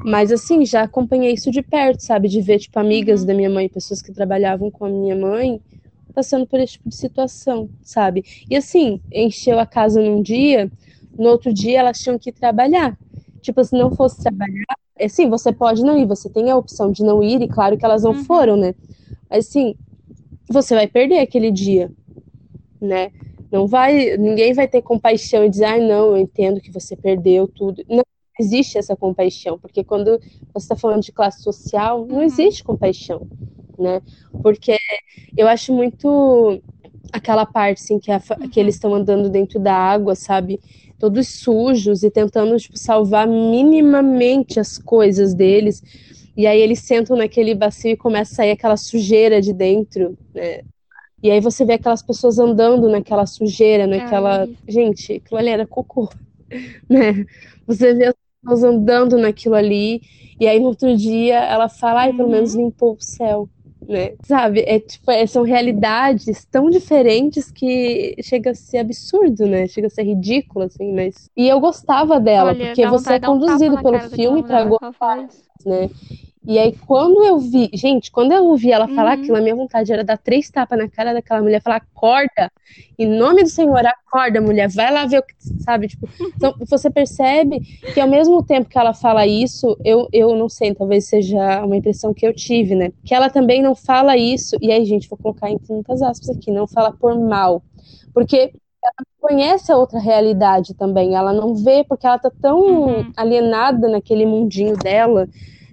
Mas assim, já acompanhei isso de perto, sabe? De ver, tipo, amigas uhum. da minha mãe, pessoas que trabalhavam com a minha mãe, passando por esse tipo de situação, sabe? E assim, encheu a casa num dia, no outro dia elas tinham que trabalhar. Tipo, se não fosse trabalhar, é, sim, você pode não ir, você tem a opção de não ir, e claro que elas não uhum. foram, né? Mas assim, você vai perder aquele dia, né? Não vai, ninguém vai ter compaixão e dizer, ah, não, eu entendo que você perdeu tudo. Não existe essa compaixão, porque quando você está falando de classe social, não uhum. existe compaixão, né? Porque eu acho muito aquela parte, assim, que, a, que eles estão andando dentro da água, sabe? Todos sujos e tentando, tipo, salvar minimamente as coisas deles e aí eles sentam naquele bacio e começa a sair aquela sujeira de dentro, né? E aí você vê aquelas pessoas andando naquela sujeira, naquela. Ai. Gente, aquilo ali era cocô, né? Você vê as pessoas andando naquilo ali, e aí no outro dia ela fala, ai, pelo menos uhum. limpou o céu. Né? Sabe? É, tipo, é, são realidades tão diferentes que chega a ser absurdo, né? Chega a ser ridículo, assim, mas. E eu gostava dela, Olha, porque você é conduzido um pelo filme para gostar, né? E aí, quando eu vi, gente, quando eu ouvi ela falar uhum. aquilo, a minha vontade era dar três tapas na cara daquela mulher, falar, acorda, em nome do Senhor, acorda, mulher, vai lá ver o que, sabe, tipo, então, você percebe que ao mesmo tempo que ela fala isso, eu, eu não sei, talvez seja uma impressão que eu tive, né, que ela também não fala isso, e aí, gente, vou colocar entre muitas aspas aqui, não fala por mal, porque ela conhece a outra realidade também, ela não vê, porque ela tá tão uhum. alienada naquele mundinho dela,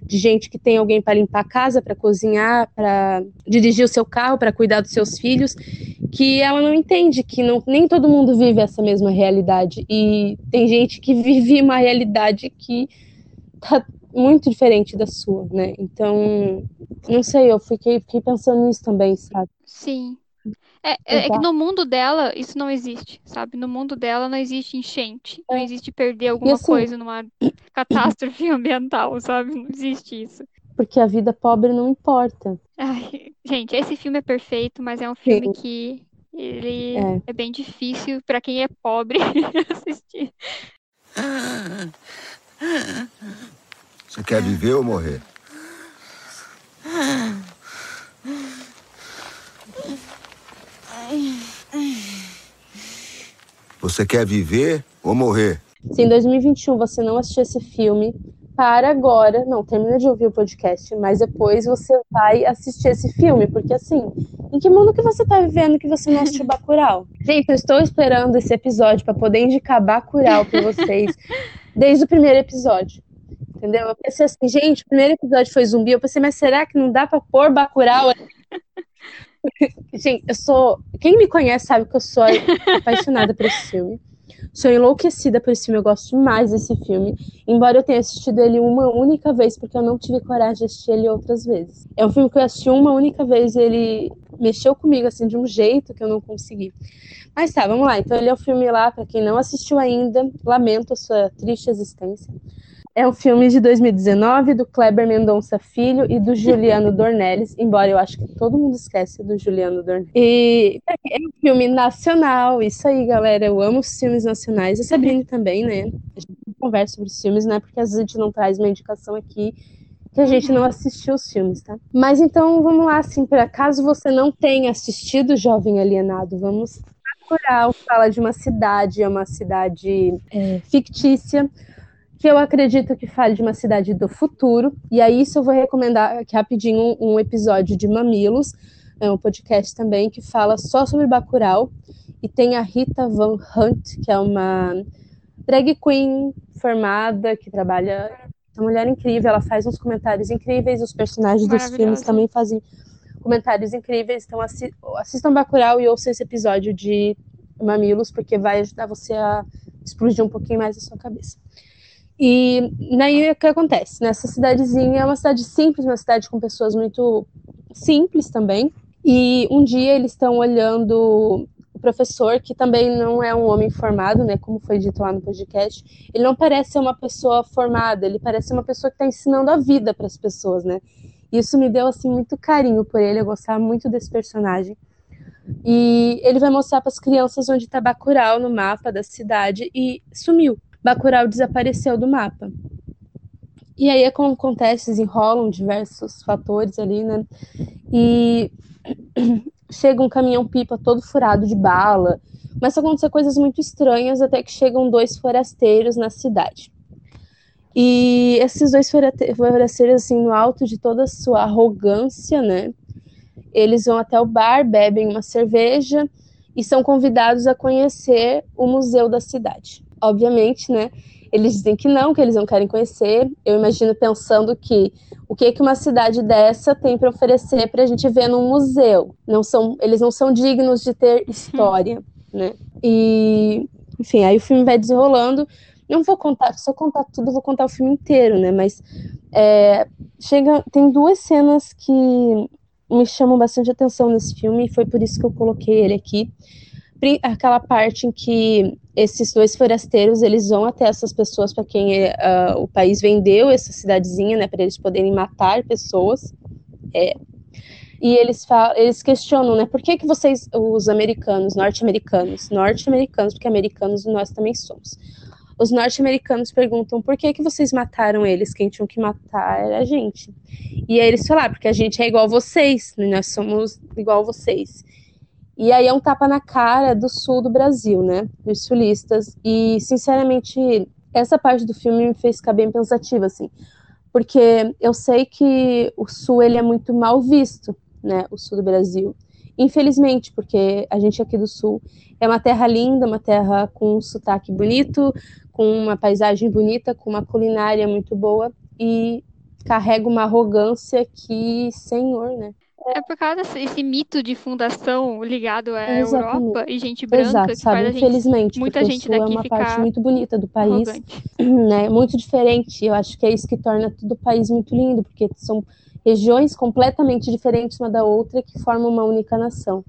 de gente que tem alguém para limpar a casa, para cozinhar, para dirigir o seu carro, para cuidar dos seus filhos, que ela não entende que não, nem todo mundo vive essa mesma realidade. E tem gente que vive uma realidade que tá muito diferente da sua, né? Então, não sei, eu fiquei, fiquei pensando nisso também, sabe? Sim. É, é, é, que no mundo dela isso não existe, sabe? No mundo dela não existe enchente, não é. existe perder alguma assim, coisa numa catástrofe ambiental, sabe? Não existe isso. porque a vida pobre não importa. Ai, gente, esse filme é perfeito, mas é um filme Sim. que ele é, é bem difícil para quem é pobre assistir. Você quer viver ou morrer? Você quer viver ou morrer? Se em 2021 você não assistiu esse filme, para agora, não, termina de ouvir o podcast, mas depois você vai assistir esse filme, porque assim, em que mundo que você tá vivendo que você não assistiu Bacurau? Gente, eu estou esperando esse episódio para poder indicar Bacurau para vocês desde o primeiro episódio. Entendeu? Eu pensei assim, gente, o primeiro episódio foi zumbi, eu pensei, mas será que não dá para pôr Bacurau? gente, eu sou, quem me conhece sabe que eu sou apaixonada por esse filme. Sou enlouquecida por esse filme, eu gosto demais desse filme. Embora eu tenha assistido ele uma única vez, porque eu não tive coragem de assistir ele outras vezes. É um filme que eu assisti uma única vez e ele mexeu comigo, assim, de um jeito que eu não consegui. Mas tá, vamos lá. Então ele é um filme lá, para quem não assistiu ainda, lamento a sua triste existência. É um filme de 2019 do Kleber Mendonça Filho e do Juliano Dornelles, embora eu acho que todo mundo esquece do Juliano Dornelles. E é um filme nacional, isso aí, galera. Eu amo os filmes nacionais. A Sabrina também, né? A gente conversa sobre os filmes, né? Porque às vezes a gente não traz uma indicação aqui que a gente não assistiu os filmes, tá? Mas então vamos lá, assim, para caso você não tenha assistido Jovem Alienado, vamos procurar. Fala de uma cidade, é uma cidade é, fictícia que eu acredito que fale de uma cidade do futuro. E aí, isso eu vou recomendar aqui rapidinho um, um episódio de Mamilos, é um podcast também que fala só sobre Bacurau. E tem a Rita Van Hunt, que é uma drag queen formada, que trabalha. Uma mulher incrível, ela faz uns comentários incríveis, os personagens dos filmes também fazem comentários incríveis. Então assistam Bacurau e ouçam esse episódio de Mamilos, porque vai ajudar você a explodir um pouquinho mais a sua cabeça. E daí o que acontece? Nessa cidadezinha é uma cidade simples, uma cidade com pessoas muito simples também. E um dia eles estão olhando o professor, que também não é um homem formado, né? Como foi dito lá no podcast. Ele não parece ser uma pessoa formada, ele parece uma pessoa que está ensinando a vida para as pessoas, né? Isso me deu assim muito carinho por ele, eu gostava muito desse personagem. E ele vai mostrar para as crianças onde está Bacurau no mapa da cidade e sumiu. Bacurau desapareceu do mapa. E aí é acontece, desenrolam diversos fatores ali, né? E chega um caminhão-pipa todo furado de bala. Começa a acontecer coisas muito estranhas até que chegam dois forasteiros na cidade. E esses dois forasteiros, assim, no alto de toda a sua arrogância, né? Eles vão até o bar, bebem uma cerveja e são convidados a conhecer o museu da cidade obviamente, né? Eles dizem que não, que eles não querem conhecer. Eu imagino pensando que o que que uma cidade dessa tem para oferecer para a gente ver num museu? Não são, eles não são dignos de ter história, né? E, enfim, aí o filme vai desenrolando. Não vou contar, se eu contar tudo, vou contar o filme inteiro, né? Mas é, chega, tem duas cenas que me chamam bastante atenção nesse filme e foi por isso que eu coloquei ele aqui aquela parte em que esses dois forasteiros eles vão até essas pessoas para quem uh, o país vendeu essa cidadezinha, né, para eles poderem matar pessoas. É, e eles falam, eles questionam, né, por que que vocês, os americanos, norte-americanos, norte-americanos, porque americanos nós também somos. Os norte-americanos perguntam por que que vocês mataram eles, quem tinham que matar era a gente. E aí eles falam, ah, porque a gente é igual vocês, nós somos igual vocês. E aí é um tapa na cara do sul do Brasil, né? Dos sulistas. E, sinceramente, essa parte do filme me fez ficar bem pensativa, assim. Porque eu sei que o sul, ele é muito mal visto, né? O sul do Brasil. Infelizmente, porque a gente aqui do sul é uma terra linda, uma terra com um sotaque bonito, com uma paisagem bonita, com uma culinária muito boa e carrega uma arrogância que, senhor, né? É por causa desse mito de fundação ligado à Exatamente. Europa e gente branca Exato, que sabe? faz Infelizmente, muita gente daqui é uma parte muito bonita do país, né? Muito diferente. Eu acho que é isso que torna todo o país muito lindo, porque são regiões completamente diferentes uma da outra que formam uma única nação.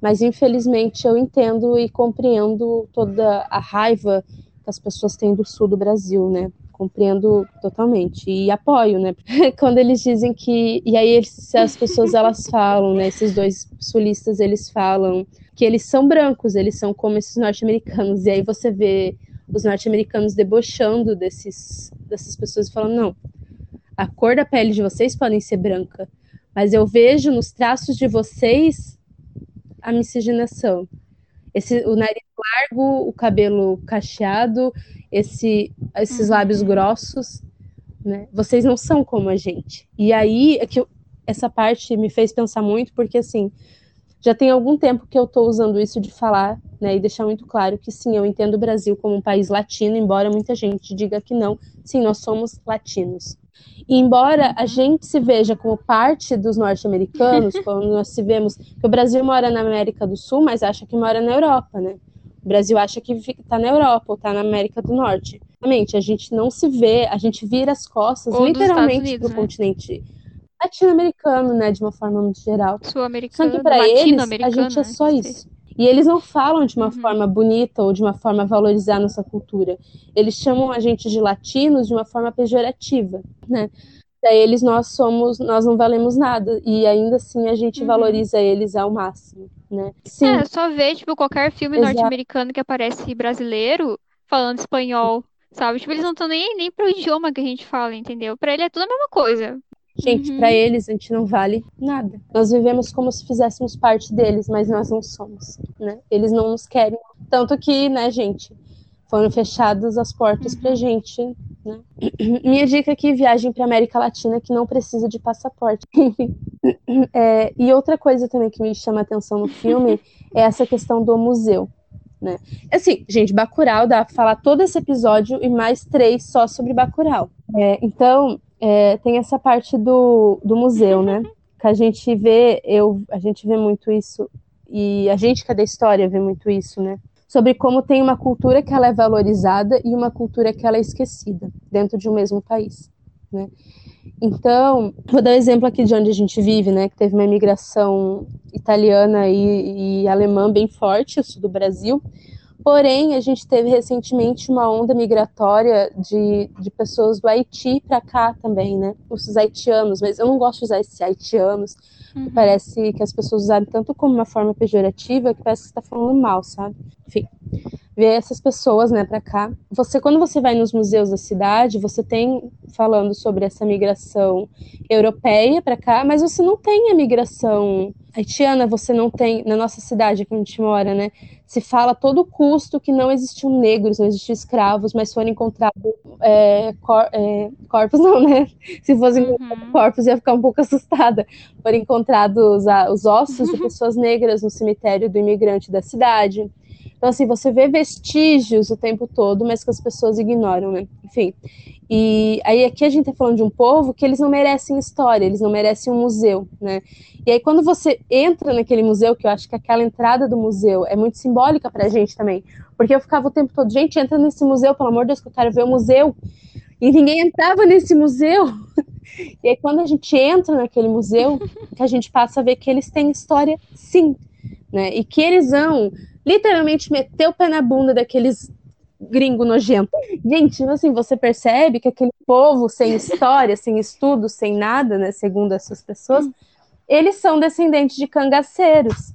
Mas infelizmente eu entendo e compreendo toda a raiva que as pessoas têm do sul do Brasil, né? Compreendo totalmente e apoio, né? Quando eles dizem que e aí eles, as pessoas elas falam, né? Esses dois sulistas eles falam que eles são brancos, eles são como esses norte-americanos e aí você vê os norte-americanos debochando desses dessas pessoas e falando não, a cor da pele de vocês podem ser branca, mas eu vejo nos traços de vocês a miscigenação. Esse, o nariz largo, o cabelo cacheado, esse, esses lábios uhum. grossos, né? Vocês não são como a gente. E aí é que eu, essa parte me fez pensar muito, porque assim, já tem algum tempo que eu estou usando isso de falar, né, e deixar muito claro que sim, eu entendo o Brasil como um país latino, embora muita gente diga que não. Sim, nós somos latinos. E embora a gente se veja como parte dos norte-americanos, quando nós se vemos que o Brasil mora na América do Sul, mas acha que mora na Europa, né? O Brasil acha que está na Europa ou está na América do Norte. Realmente, a gente não se vê, a gente vira as costas ou literalmente para o né? continente latino-americano, né, de uma forma muito geral. Sul-americano, Só que para eles, a gente é só isso. E eles não falam de uma uhum. forma bonita ou de uma forma a valorizar nossa cultura. Eles chamam a gente de latinos de uma forma pejorativa, né? Para eles nós somos, nós não valemos nada e ainda assim a gente uhum. valoriza eles ao máximo, né? Sim. É, só ver tipo qualquer filme norte-americano que aparece brasileiro falando espanhol, sabe? Tipo, eles não estão nem nem pro idioma que a gente fala, entendeu? Para ele é tudo a mesma coisa. Gente, uhum. para eles a gente não vale nada. Nós vivemos como se fizéssemos parte deles, mas nós não somos, né? Eles não nos querem. Tanto que, né, gente, foram fechadas as portas uhum. pra gente, né? Minha dica aqui, viagem para América Latina que não precisa de passaporte. é, e outra coisa também que me chama a atenção no filme é essa questão do museu. Né? Assim, gente, Bacurau dá pra falar todo esse episódio e mais três só sobre Bacurau. É, então, é, tem essa parte do, do museu, né? Que a gente vê, eu, a gente vê muito isso, e a gente que é da história vê muito isso, né? Sobre como tem uma cultura que ela é valorizada e uma cultura que ela é esquecida dentro de um mesmo país, né? Então, vou dar um exemplo aqui de onde a gente vive, né? Que teve uma imigração italiana e, e alemã bem forte, o sul do Brasil, Porém, a gente teve recentemente uma onda migratória de, de pessoas do Haiti para cá também, né? Os haitianos, mas eu não gosto de usar esses haitianos. Uhum. Parece que as pessoas usaram tanto como uma forma pejorativa que parece que está falando mal, sabe? Enfim, ver essas pessoas, né, para cá. Você, quando você vai nos museus da cidade, você tem falando sobre essa migração europeia para cá, mas você não tem a migração haitiana, você não tem na nossa cidade que a gente mora, né? Se fala a todo custo que não existiam negros, não existiam escravos, mas foram encontrados é, cor, é, corpos, não, né? Se fossem uhum. corpos, ia ficar um pouco assustada. Foram encontrados a, os ossos de pessoas negras no cemitério do imigrante da cidade. Então, assim, você vê vestígios o tempo todo, mas que as pessoas ignoram, né? Enfim. E aí aqui a gente tá falando de um povo que eles não merecem história, eles não merecem um museu, né? E aí quando você entra naquele museu, que eu acho que aquela entrada do museu é muito simbólica pra gente também, porque eu ficava o tempo todo, gente, entra nesse museu, pelo amor de Deus, que eu quero ver o museu. E ninguém entrava nesse museu. E aí quando a gente entra naquele museu, que a gente passa a ver que eles têm história sim, né? E que eles vão literalmente meter o pé na bunda daqueles gringo nojento. Gente, assim, você percebe que aquele povo sem história, sem estudo, sem nada, né, segundo essas pessoas, eles são descendentes de cangaceiros.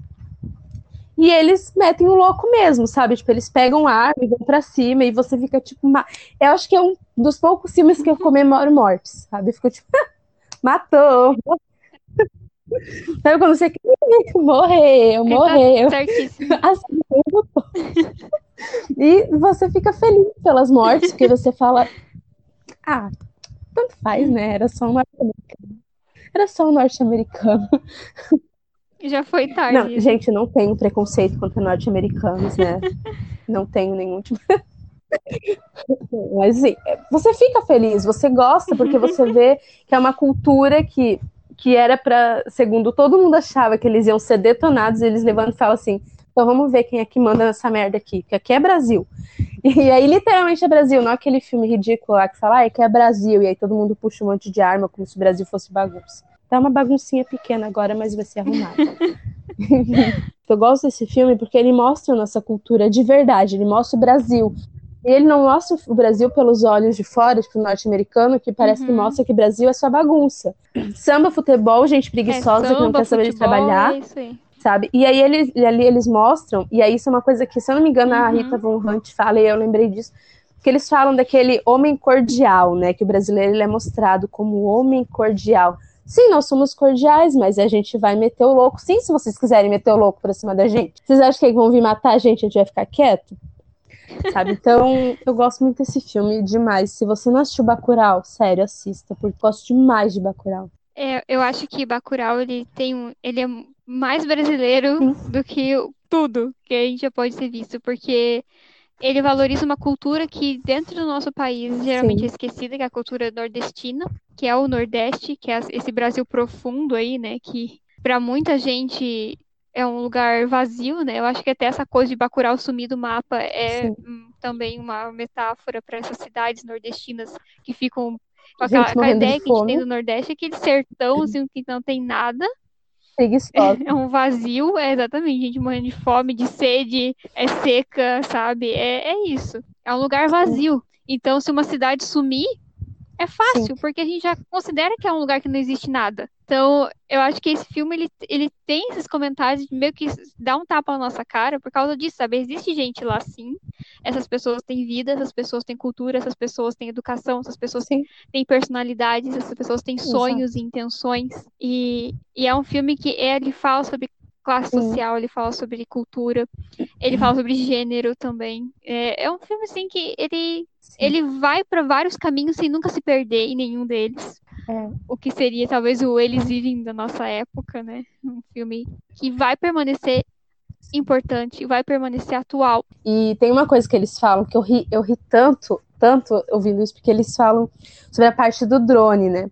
E eles metem o louco mesmo, sabe? Tipo, eles pegam arma e vão pra cima e você fica tipo. Ma... Eu acho que é um dos poucos filmes que eu comemoro mortes, sabe? Fico tipo, matou. Sabe quando você morreu, morreu. Certíssimo. Assim, e você fica feliz pelas mortes, porque você fala, ah, tanto faz, né? Era só um norte-americano. Era só um norte-americano. Já foi tarde. Não, gente, não tenho preconceito contra norte-americanos, né? não tenho nenhum tipo. Mas assim, você fica feliz, você gosta, porque você vê que é uma cultura que, que era para, segundo todo mundo achava que eles iam ser detonados, e eles levantam e falam assim: então vamos ver quem é que manda nessa merda aqui, que aqui é Brasil. E aí, literalmente é Brasil, não aquele filme ridículo lá que fala, ah, que é Brasil, e aí todo mundo puxa um monte de arma como se o Brasil fosse bagunça. Tá uma baguncinha pequena agora, mas vai ser arrumado. Eu gosto desse filme porque ele mostra a nossa cultura de verdade, ele mostra o Brasil. E ele não mostra o Brasil pelos olhos de fora, tipo, norte-americano, que parece Uhum. que mostra que o Brasil é só bagunça. Samba, futebol, gente É preguiçosa que não samba, quer saber de trabalhar, é isso aí. sabe? E aí eles, ali eles mostram, e aí isso é uma coisa que, se eu não me engano, a Uhum. Rita Von Hunt fala, e eu lembrei disso, que eles falam daquele homem cordial, né? Que o brasileiro ele é mostrado como homem cordial. Sim, nós somos cordiais, mas a gente vai meter o louco. Sim, se vocês quiserem meter o louco pra cima da gente. Vocês acham que vão vir matar a gente e a gente vai ficar quieto? Sabe? Então, eu gosto muito desse filme demais. Se você não assistiu Bacurau, sério, assista, porque eu gosto demais de Bacurau. É, eu acho que Bacurau, ele tem um, ele é mais brasileiro do que tudo que a gente já pode ter visto, porque ele valoriza uma cultura que dentro do nosso país geralmente Sim. é esquecida, que é a cultura nordestina, que é o Nordeste, que é esse Brasil profundo aí, né, que para muita gente é um lugar vazio, né? Eu acho que até essa coisa de Bacurau sumir do mapa é Sim. também uma metáfora para essas cidades nordestinas que ficam com Gente aquela, morrendo de ideia que a gente tem do Nordeste, aquele sertão assim, que não tem nada, é um vazio, é exatamente, gente morrendo de fome, de sede, é seca, sabe? É, é isso. É um lugar vazio. Então, se uma cidade sumir, é fácil, porque a gente já considera que é um lugar que não existe nada. Então, eu acho que esse filme, ele, ele tem esses comentários de meio que dá um tapa na nossa cara por causa disso, sabe? Existe gente lá, sim. Essas pessoas têm vida, essas pessoas têm cultura, essas pessoas têm educação, essas pessoas Sim. têm personalidades, essas pessoas têm Exato. sonhos e intenções. E, e é um filme que ele fala sobre classe Sim. social, ele fala sobre cultura, ele fala sobre gênero também. É, é um filme, assim, que ele, Sim. ele vai para vários caminhos sem nunca se perder em nenhum deles. É. O que seria talvez o Eles Vivem da nossa época, né? Um filme que vai permanecer importante, vai permanecer atual. E tem uma coisa que eles falam que eu ri, eu ri tanto, tanto ouvindo isso, porque eles falam sobre a parte do drone, né?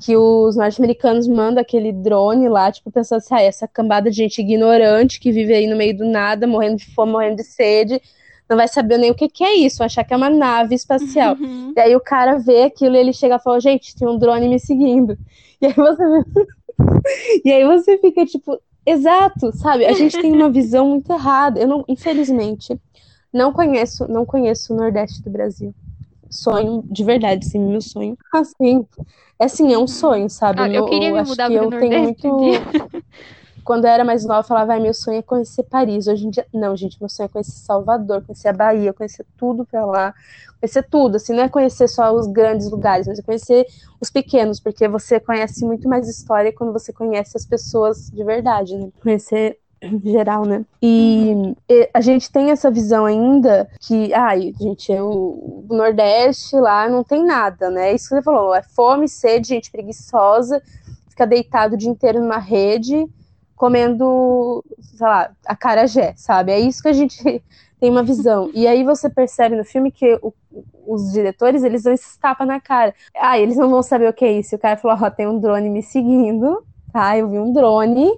Que os norte-americanos mandam aquele drone lá, tipo, pensando assim, ah, essa cambada de gente ignorante que vive aí no meio do nada, morrendo de fome, morrendo de sede, não vai saber nem o que, que é isso, achar que é uma nave espacial. Uhum. E aí o cara vê aquilo e ele chega e fala, gente, tem um drone me seguindo. E aí você E aí você fica tipo, exato, sabe? A gente tem uma visão muito errada. Eu não, infelizmente, não conheço, não conheço o Nordeste do Brasil. Sonho, de verdade, sim, meu sonho. Assim, é assim, é um sonho, sabe? Ah, eu Meu- queria me acho mudar que pro eu tenho Nordeste um muito. Quando eu era mais nova, eu falava, ai, meu sonho é conhecer Paris. Hoje em dia, não, gente, meu sonho é conhecer Salvador, conhecer a Bahia, conhecer tudo pra lá, conhecer tudo, assim, não é conhecer só os grandes lugares, mas é conhecer os pequenos, porque você conhece muito mais história quando você conhece as pessoas de verdade, né? Conhecer geral, né? E, a gente tem essa visão ainda que, ai, gente, o, o Nordeste lá não tem nada, né? Isso que você falou, é fome, sede, gente preguiçosa, fica deitado o dia inteiro numa rede, comendo, sei lá, acarajé, sabe? É isso que a gente tem uma visão. E aí você percebe no filme que o- os diretores, eles dão esse tapa na cara. Ah, eles não vão saber o que é isso. E o cara falou, ó, tem um drone me seguindo, tá? Eu vi um drone.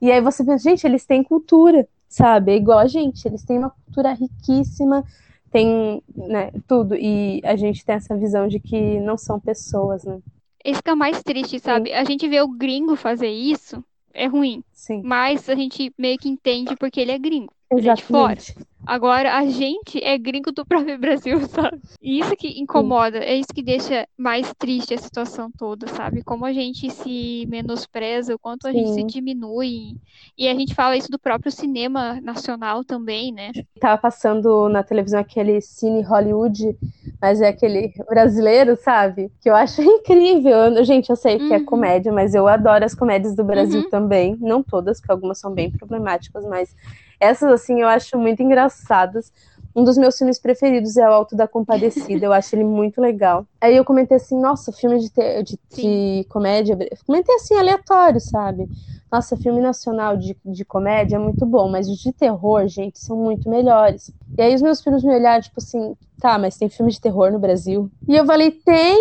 E aí você pensa, gente, eles têm cultura, sabe? É igual a gente, eles têm uma cultura riquíssima, tem, né, tudo. E a gente tem essa visão de que não são pessoas, né? Esse que é mais triste, sabe? A gente vê o gringo fazer isso, é ruim. Sim, Mas a gente meio que entende porque ele é gringo. É de fora. Agora, a gente é gringo do próprio Brasil, sabe? E isso que incomoda, é isso que deixa mais triste a situação toda, sabe? Como a gente se menospreza, o quanto a gente se Sim. diminui. E a gente fala isso do próprio cinema nacional também, né? Tava passando na televisão aquele Cine Hollywood, mas é aquele brasileiro, sabe? Que eu acho incrível. Eu- Gente, eu sei que é Uhum. comédia, mas eu adoro as comédias do Brasil Uhum. também. Não todas, porque algumas são bem problemáticas, mas essas, assim, eu acho muito engraçadas. Um dos meus filmes preferidos é o Alto da Compadecida, eu acho ele muito legal. Aí eu comentei assim, nossa, filme de, te- de, de comédia, eu comentei assim, aleatório, sabe? Nossa, filme nacional de, de comédia é muito bom, mas os de terror, gente, são muito melhores. E aí os meus filhos me olharam, tipo assim, tá, mas tem filme de terror no Brasil? E eu falei, tem?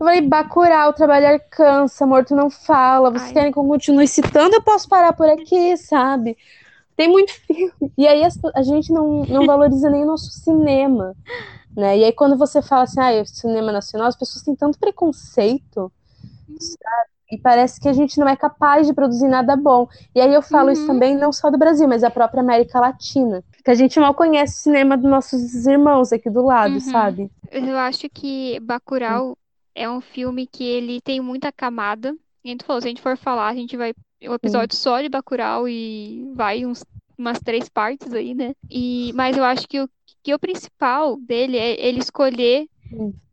Eu falei, Bacurau, Trabalhar Cansa, Morto Não Fala, vocês Ai. querem que eu continue citando? Eu posso parar por aqui, sabe? Tem muito filme. E aí a gente não, não valoriza nem o nosso cinema, né? E aí quando você fala assim, ah, é cinema nacional, as pessoas têm tanto preconceito, sabe? E parece que a gente não é capaz de produzir nada bom. E aí eu falo uhum. isso também não só do Brasil, mas da própria América Latina. Que a gente mal conhece o cinema dos nossos irmãos aqui do lado, uhum. sabe? Eu acho que Bacurau uhum. é um filme que ele tem muita camada. E a gente falou, se a gente for falar, a gente vai um episódio só de Bacurau e vai uns, umas três partes aí, né? E, mas eu acho que o, que o principal dele é ele escolher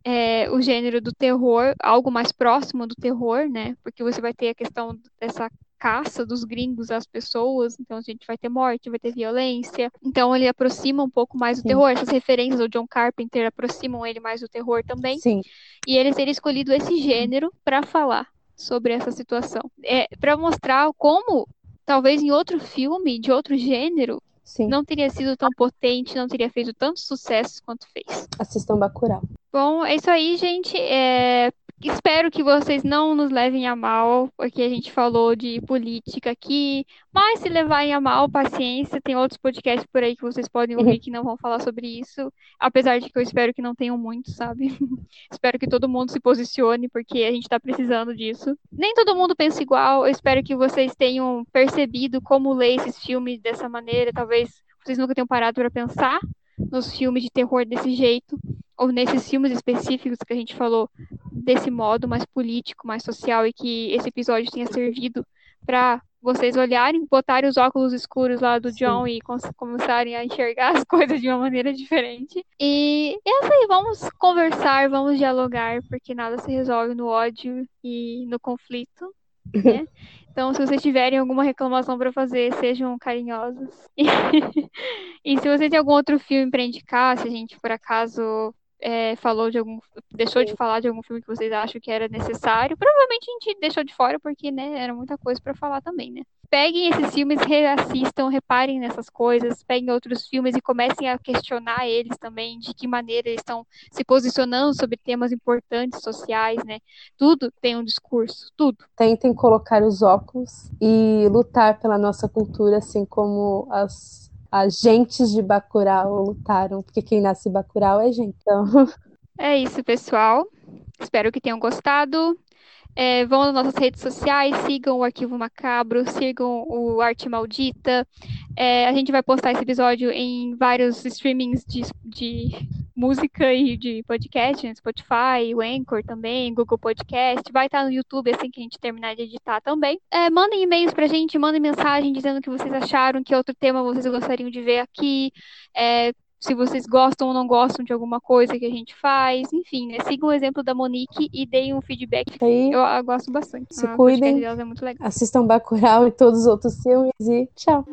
é, o gênero do terror, algo mais próximo do terror, né? Porque você vai ter a questão dessa caça dos gringos às pessoas, então a gente vai ter morte, vai ter violência. Então ele aproxima um pouco mais do Sim. terror. Essas referências ao John Carpenter aproximam ele mais do terror também. Sim. E ele ter escolhido esse gênero para falar sobre essa situação. É para mostrar como talvez em outro filme de outro gênero Sim. não teria sido tão potente, não teria feito tanto sucesso quanto fez. Assistam Bacurau. Bom, é isso aí, gente. É... Espero que vocês não nos levem a mal, porque a gente falou de política aqui. Mas se levarem a mal, paciência. Tem outros podcasts por aí que vocês podem ouvir que não vão falar sobre isso. Apesar de que eu espero que não tenham muito, sabe? espero que todo mundo se posicione, porque a gente está precisando disso. Nem todo mundo pensa igual. Eu espero que vocês tenham percebido como ler esses filmes dessa maneira. Talvez vocês nunca tenham parado para pensar nos filmes de terror desse jeito ou nesses filmes específicos que a gente falou desse modo mais político, mais social e que esse episódio tenha servido para vocês olharem, botarem os óculos escuros lá do John Sim. e começarem a enxergar as coisas de uma maneira diferente. E é isso aí, vamos conversar, vamos dialogar, porque nada se resolve no ódio e no conflito, né? Então, se vocês tiverem alguma reclamação para fazer, sejam carinhosos. e se vocês têm algum outro filme para indicar, se a gente por acaso é, falou de algum. deixou de falar de algum filme que vocês acham que era necessário. Provavelmente a gente deixou de fora porque, né, era muita coisa para falar também, né? Peguem esses filmes, reassistam, reparem nessas coisas, peguem outros filmes e comecem a questionar eles também, de que maneira eles estão se posicionando sobre temas importantes sociais, né? Tudo tem um discurso, tudo. Tentem colocar os óculos e lutar pela nossa cultura, assim como as agentes de Bacurau lutaram, porque quem nasce Bacurau é gente. Então... É isso, pessoal. Espero que tenham gostado. É, vão nas nossas redes sociais, sigam o Arquivo Macabro, sigam o Arte Maldita. É, a gente vai postar esse episódio em vários streamings de, de música e de podcast, né? Spotify, o Anchor também, Google Podcast. Vai estar no YouTube assim que a gente terminar de editar também. É, mandem e-mails pra gente, mandem mensagem dizendo o que vocês acharam, que outro tema vocês gostariam de ver aqui. É, se vocês gostam ou não gostam de alguma coisa que a gente faz, enfim, né? Sigam o exemplo da Monique e deem um feedback. Tá aí, eu, eu gosto bastante. Se a cuidem, é muito legal. assistam Bacurau e todos os outros filmes e tchau!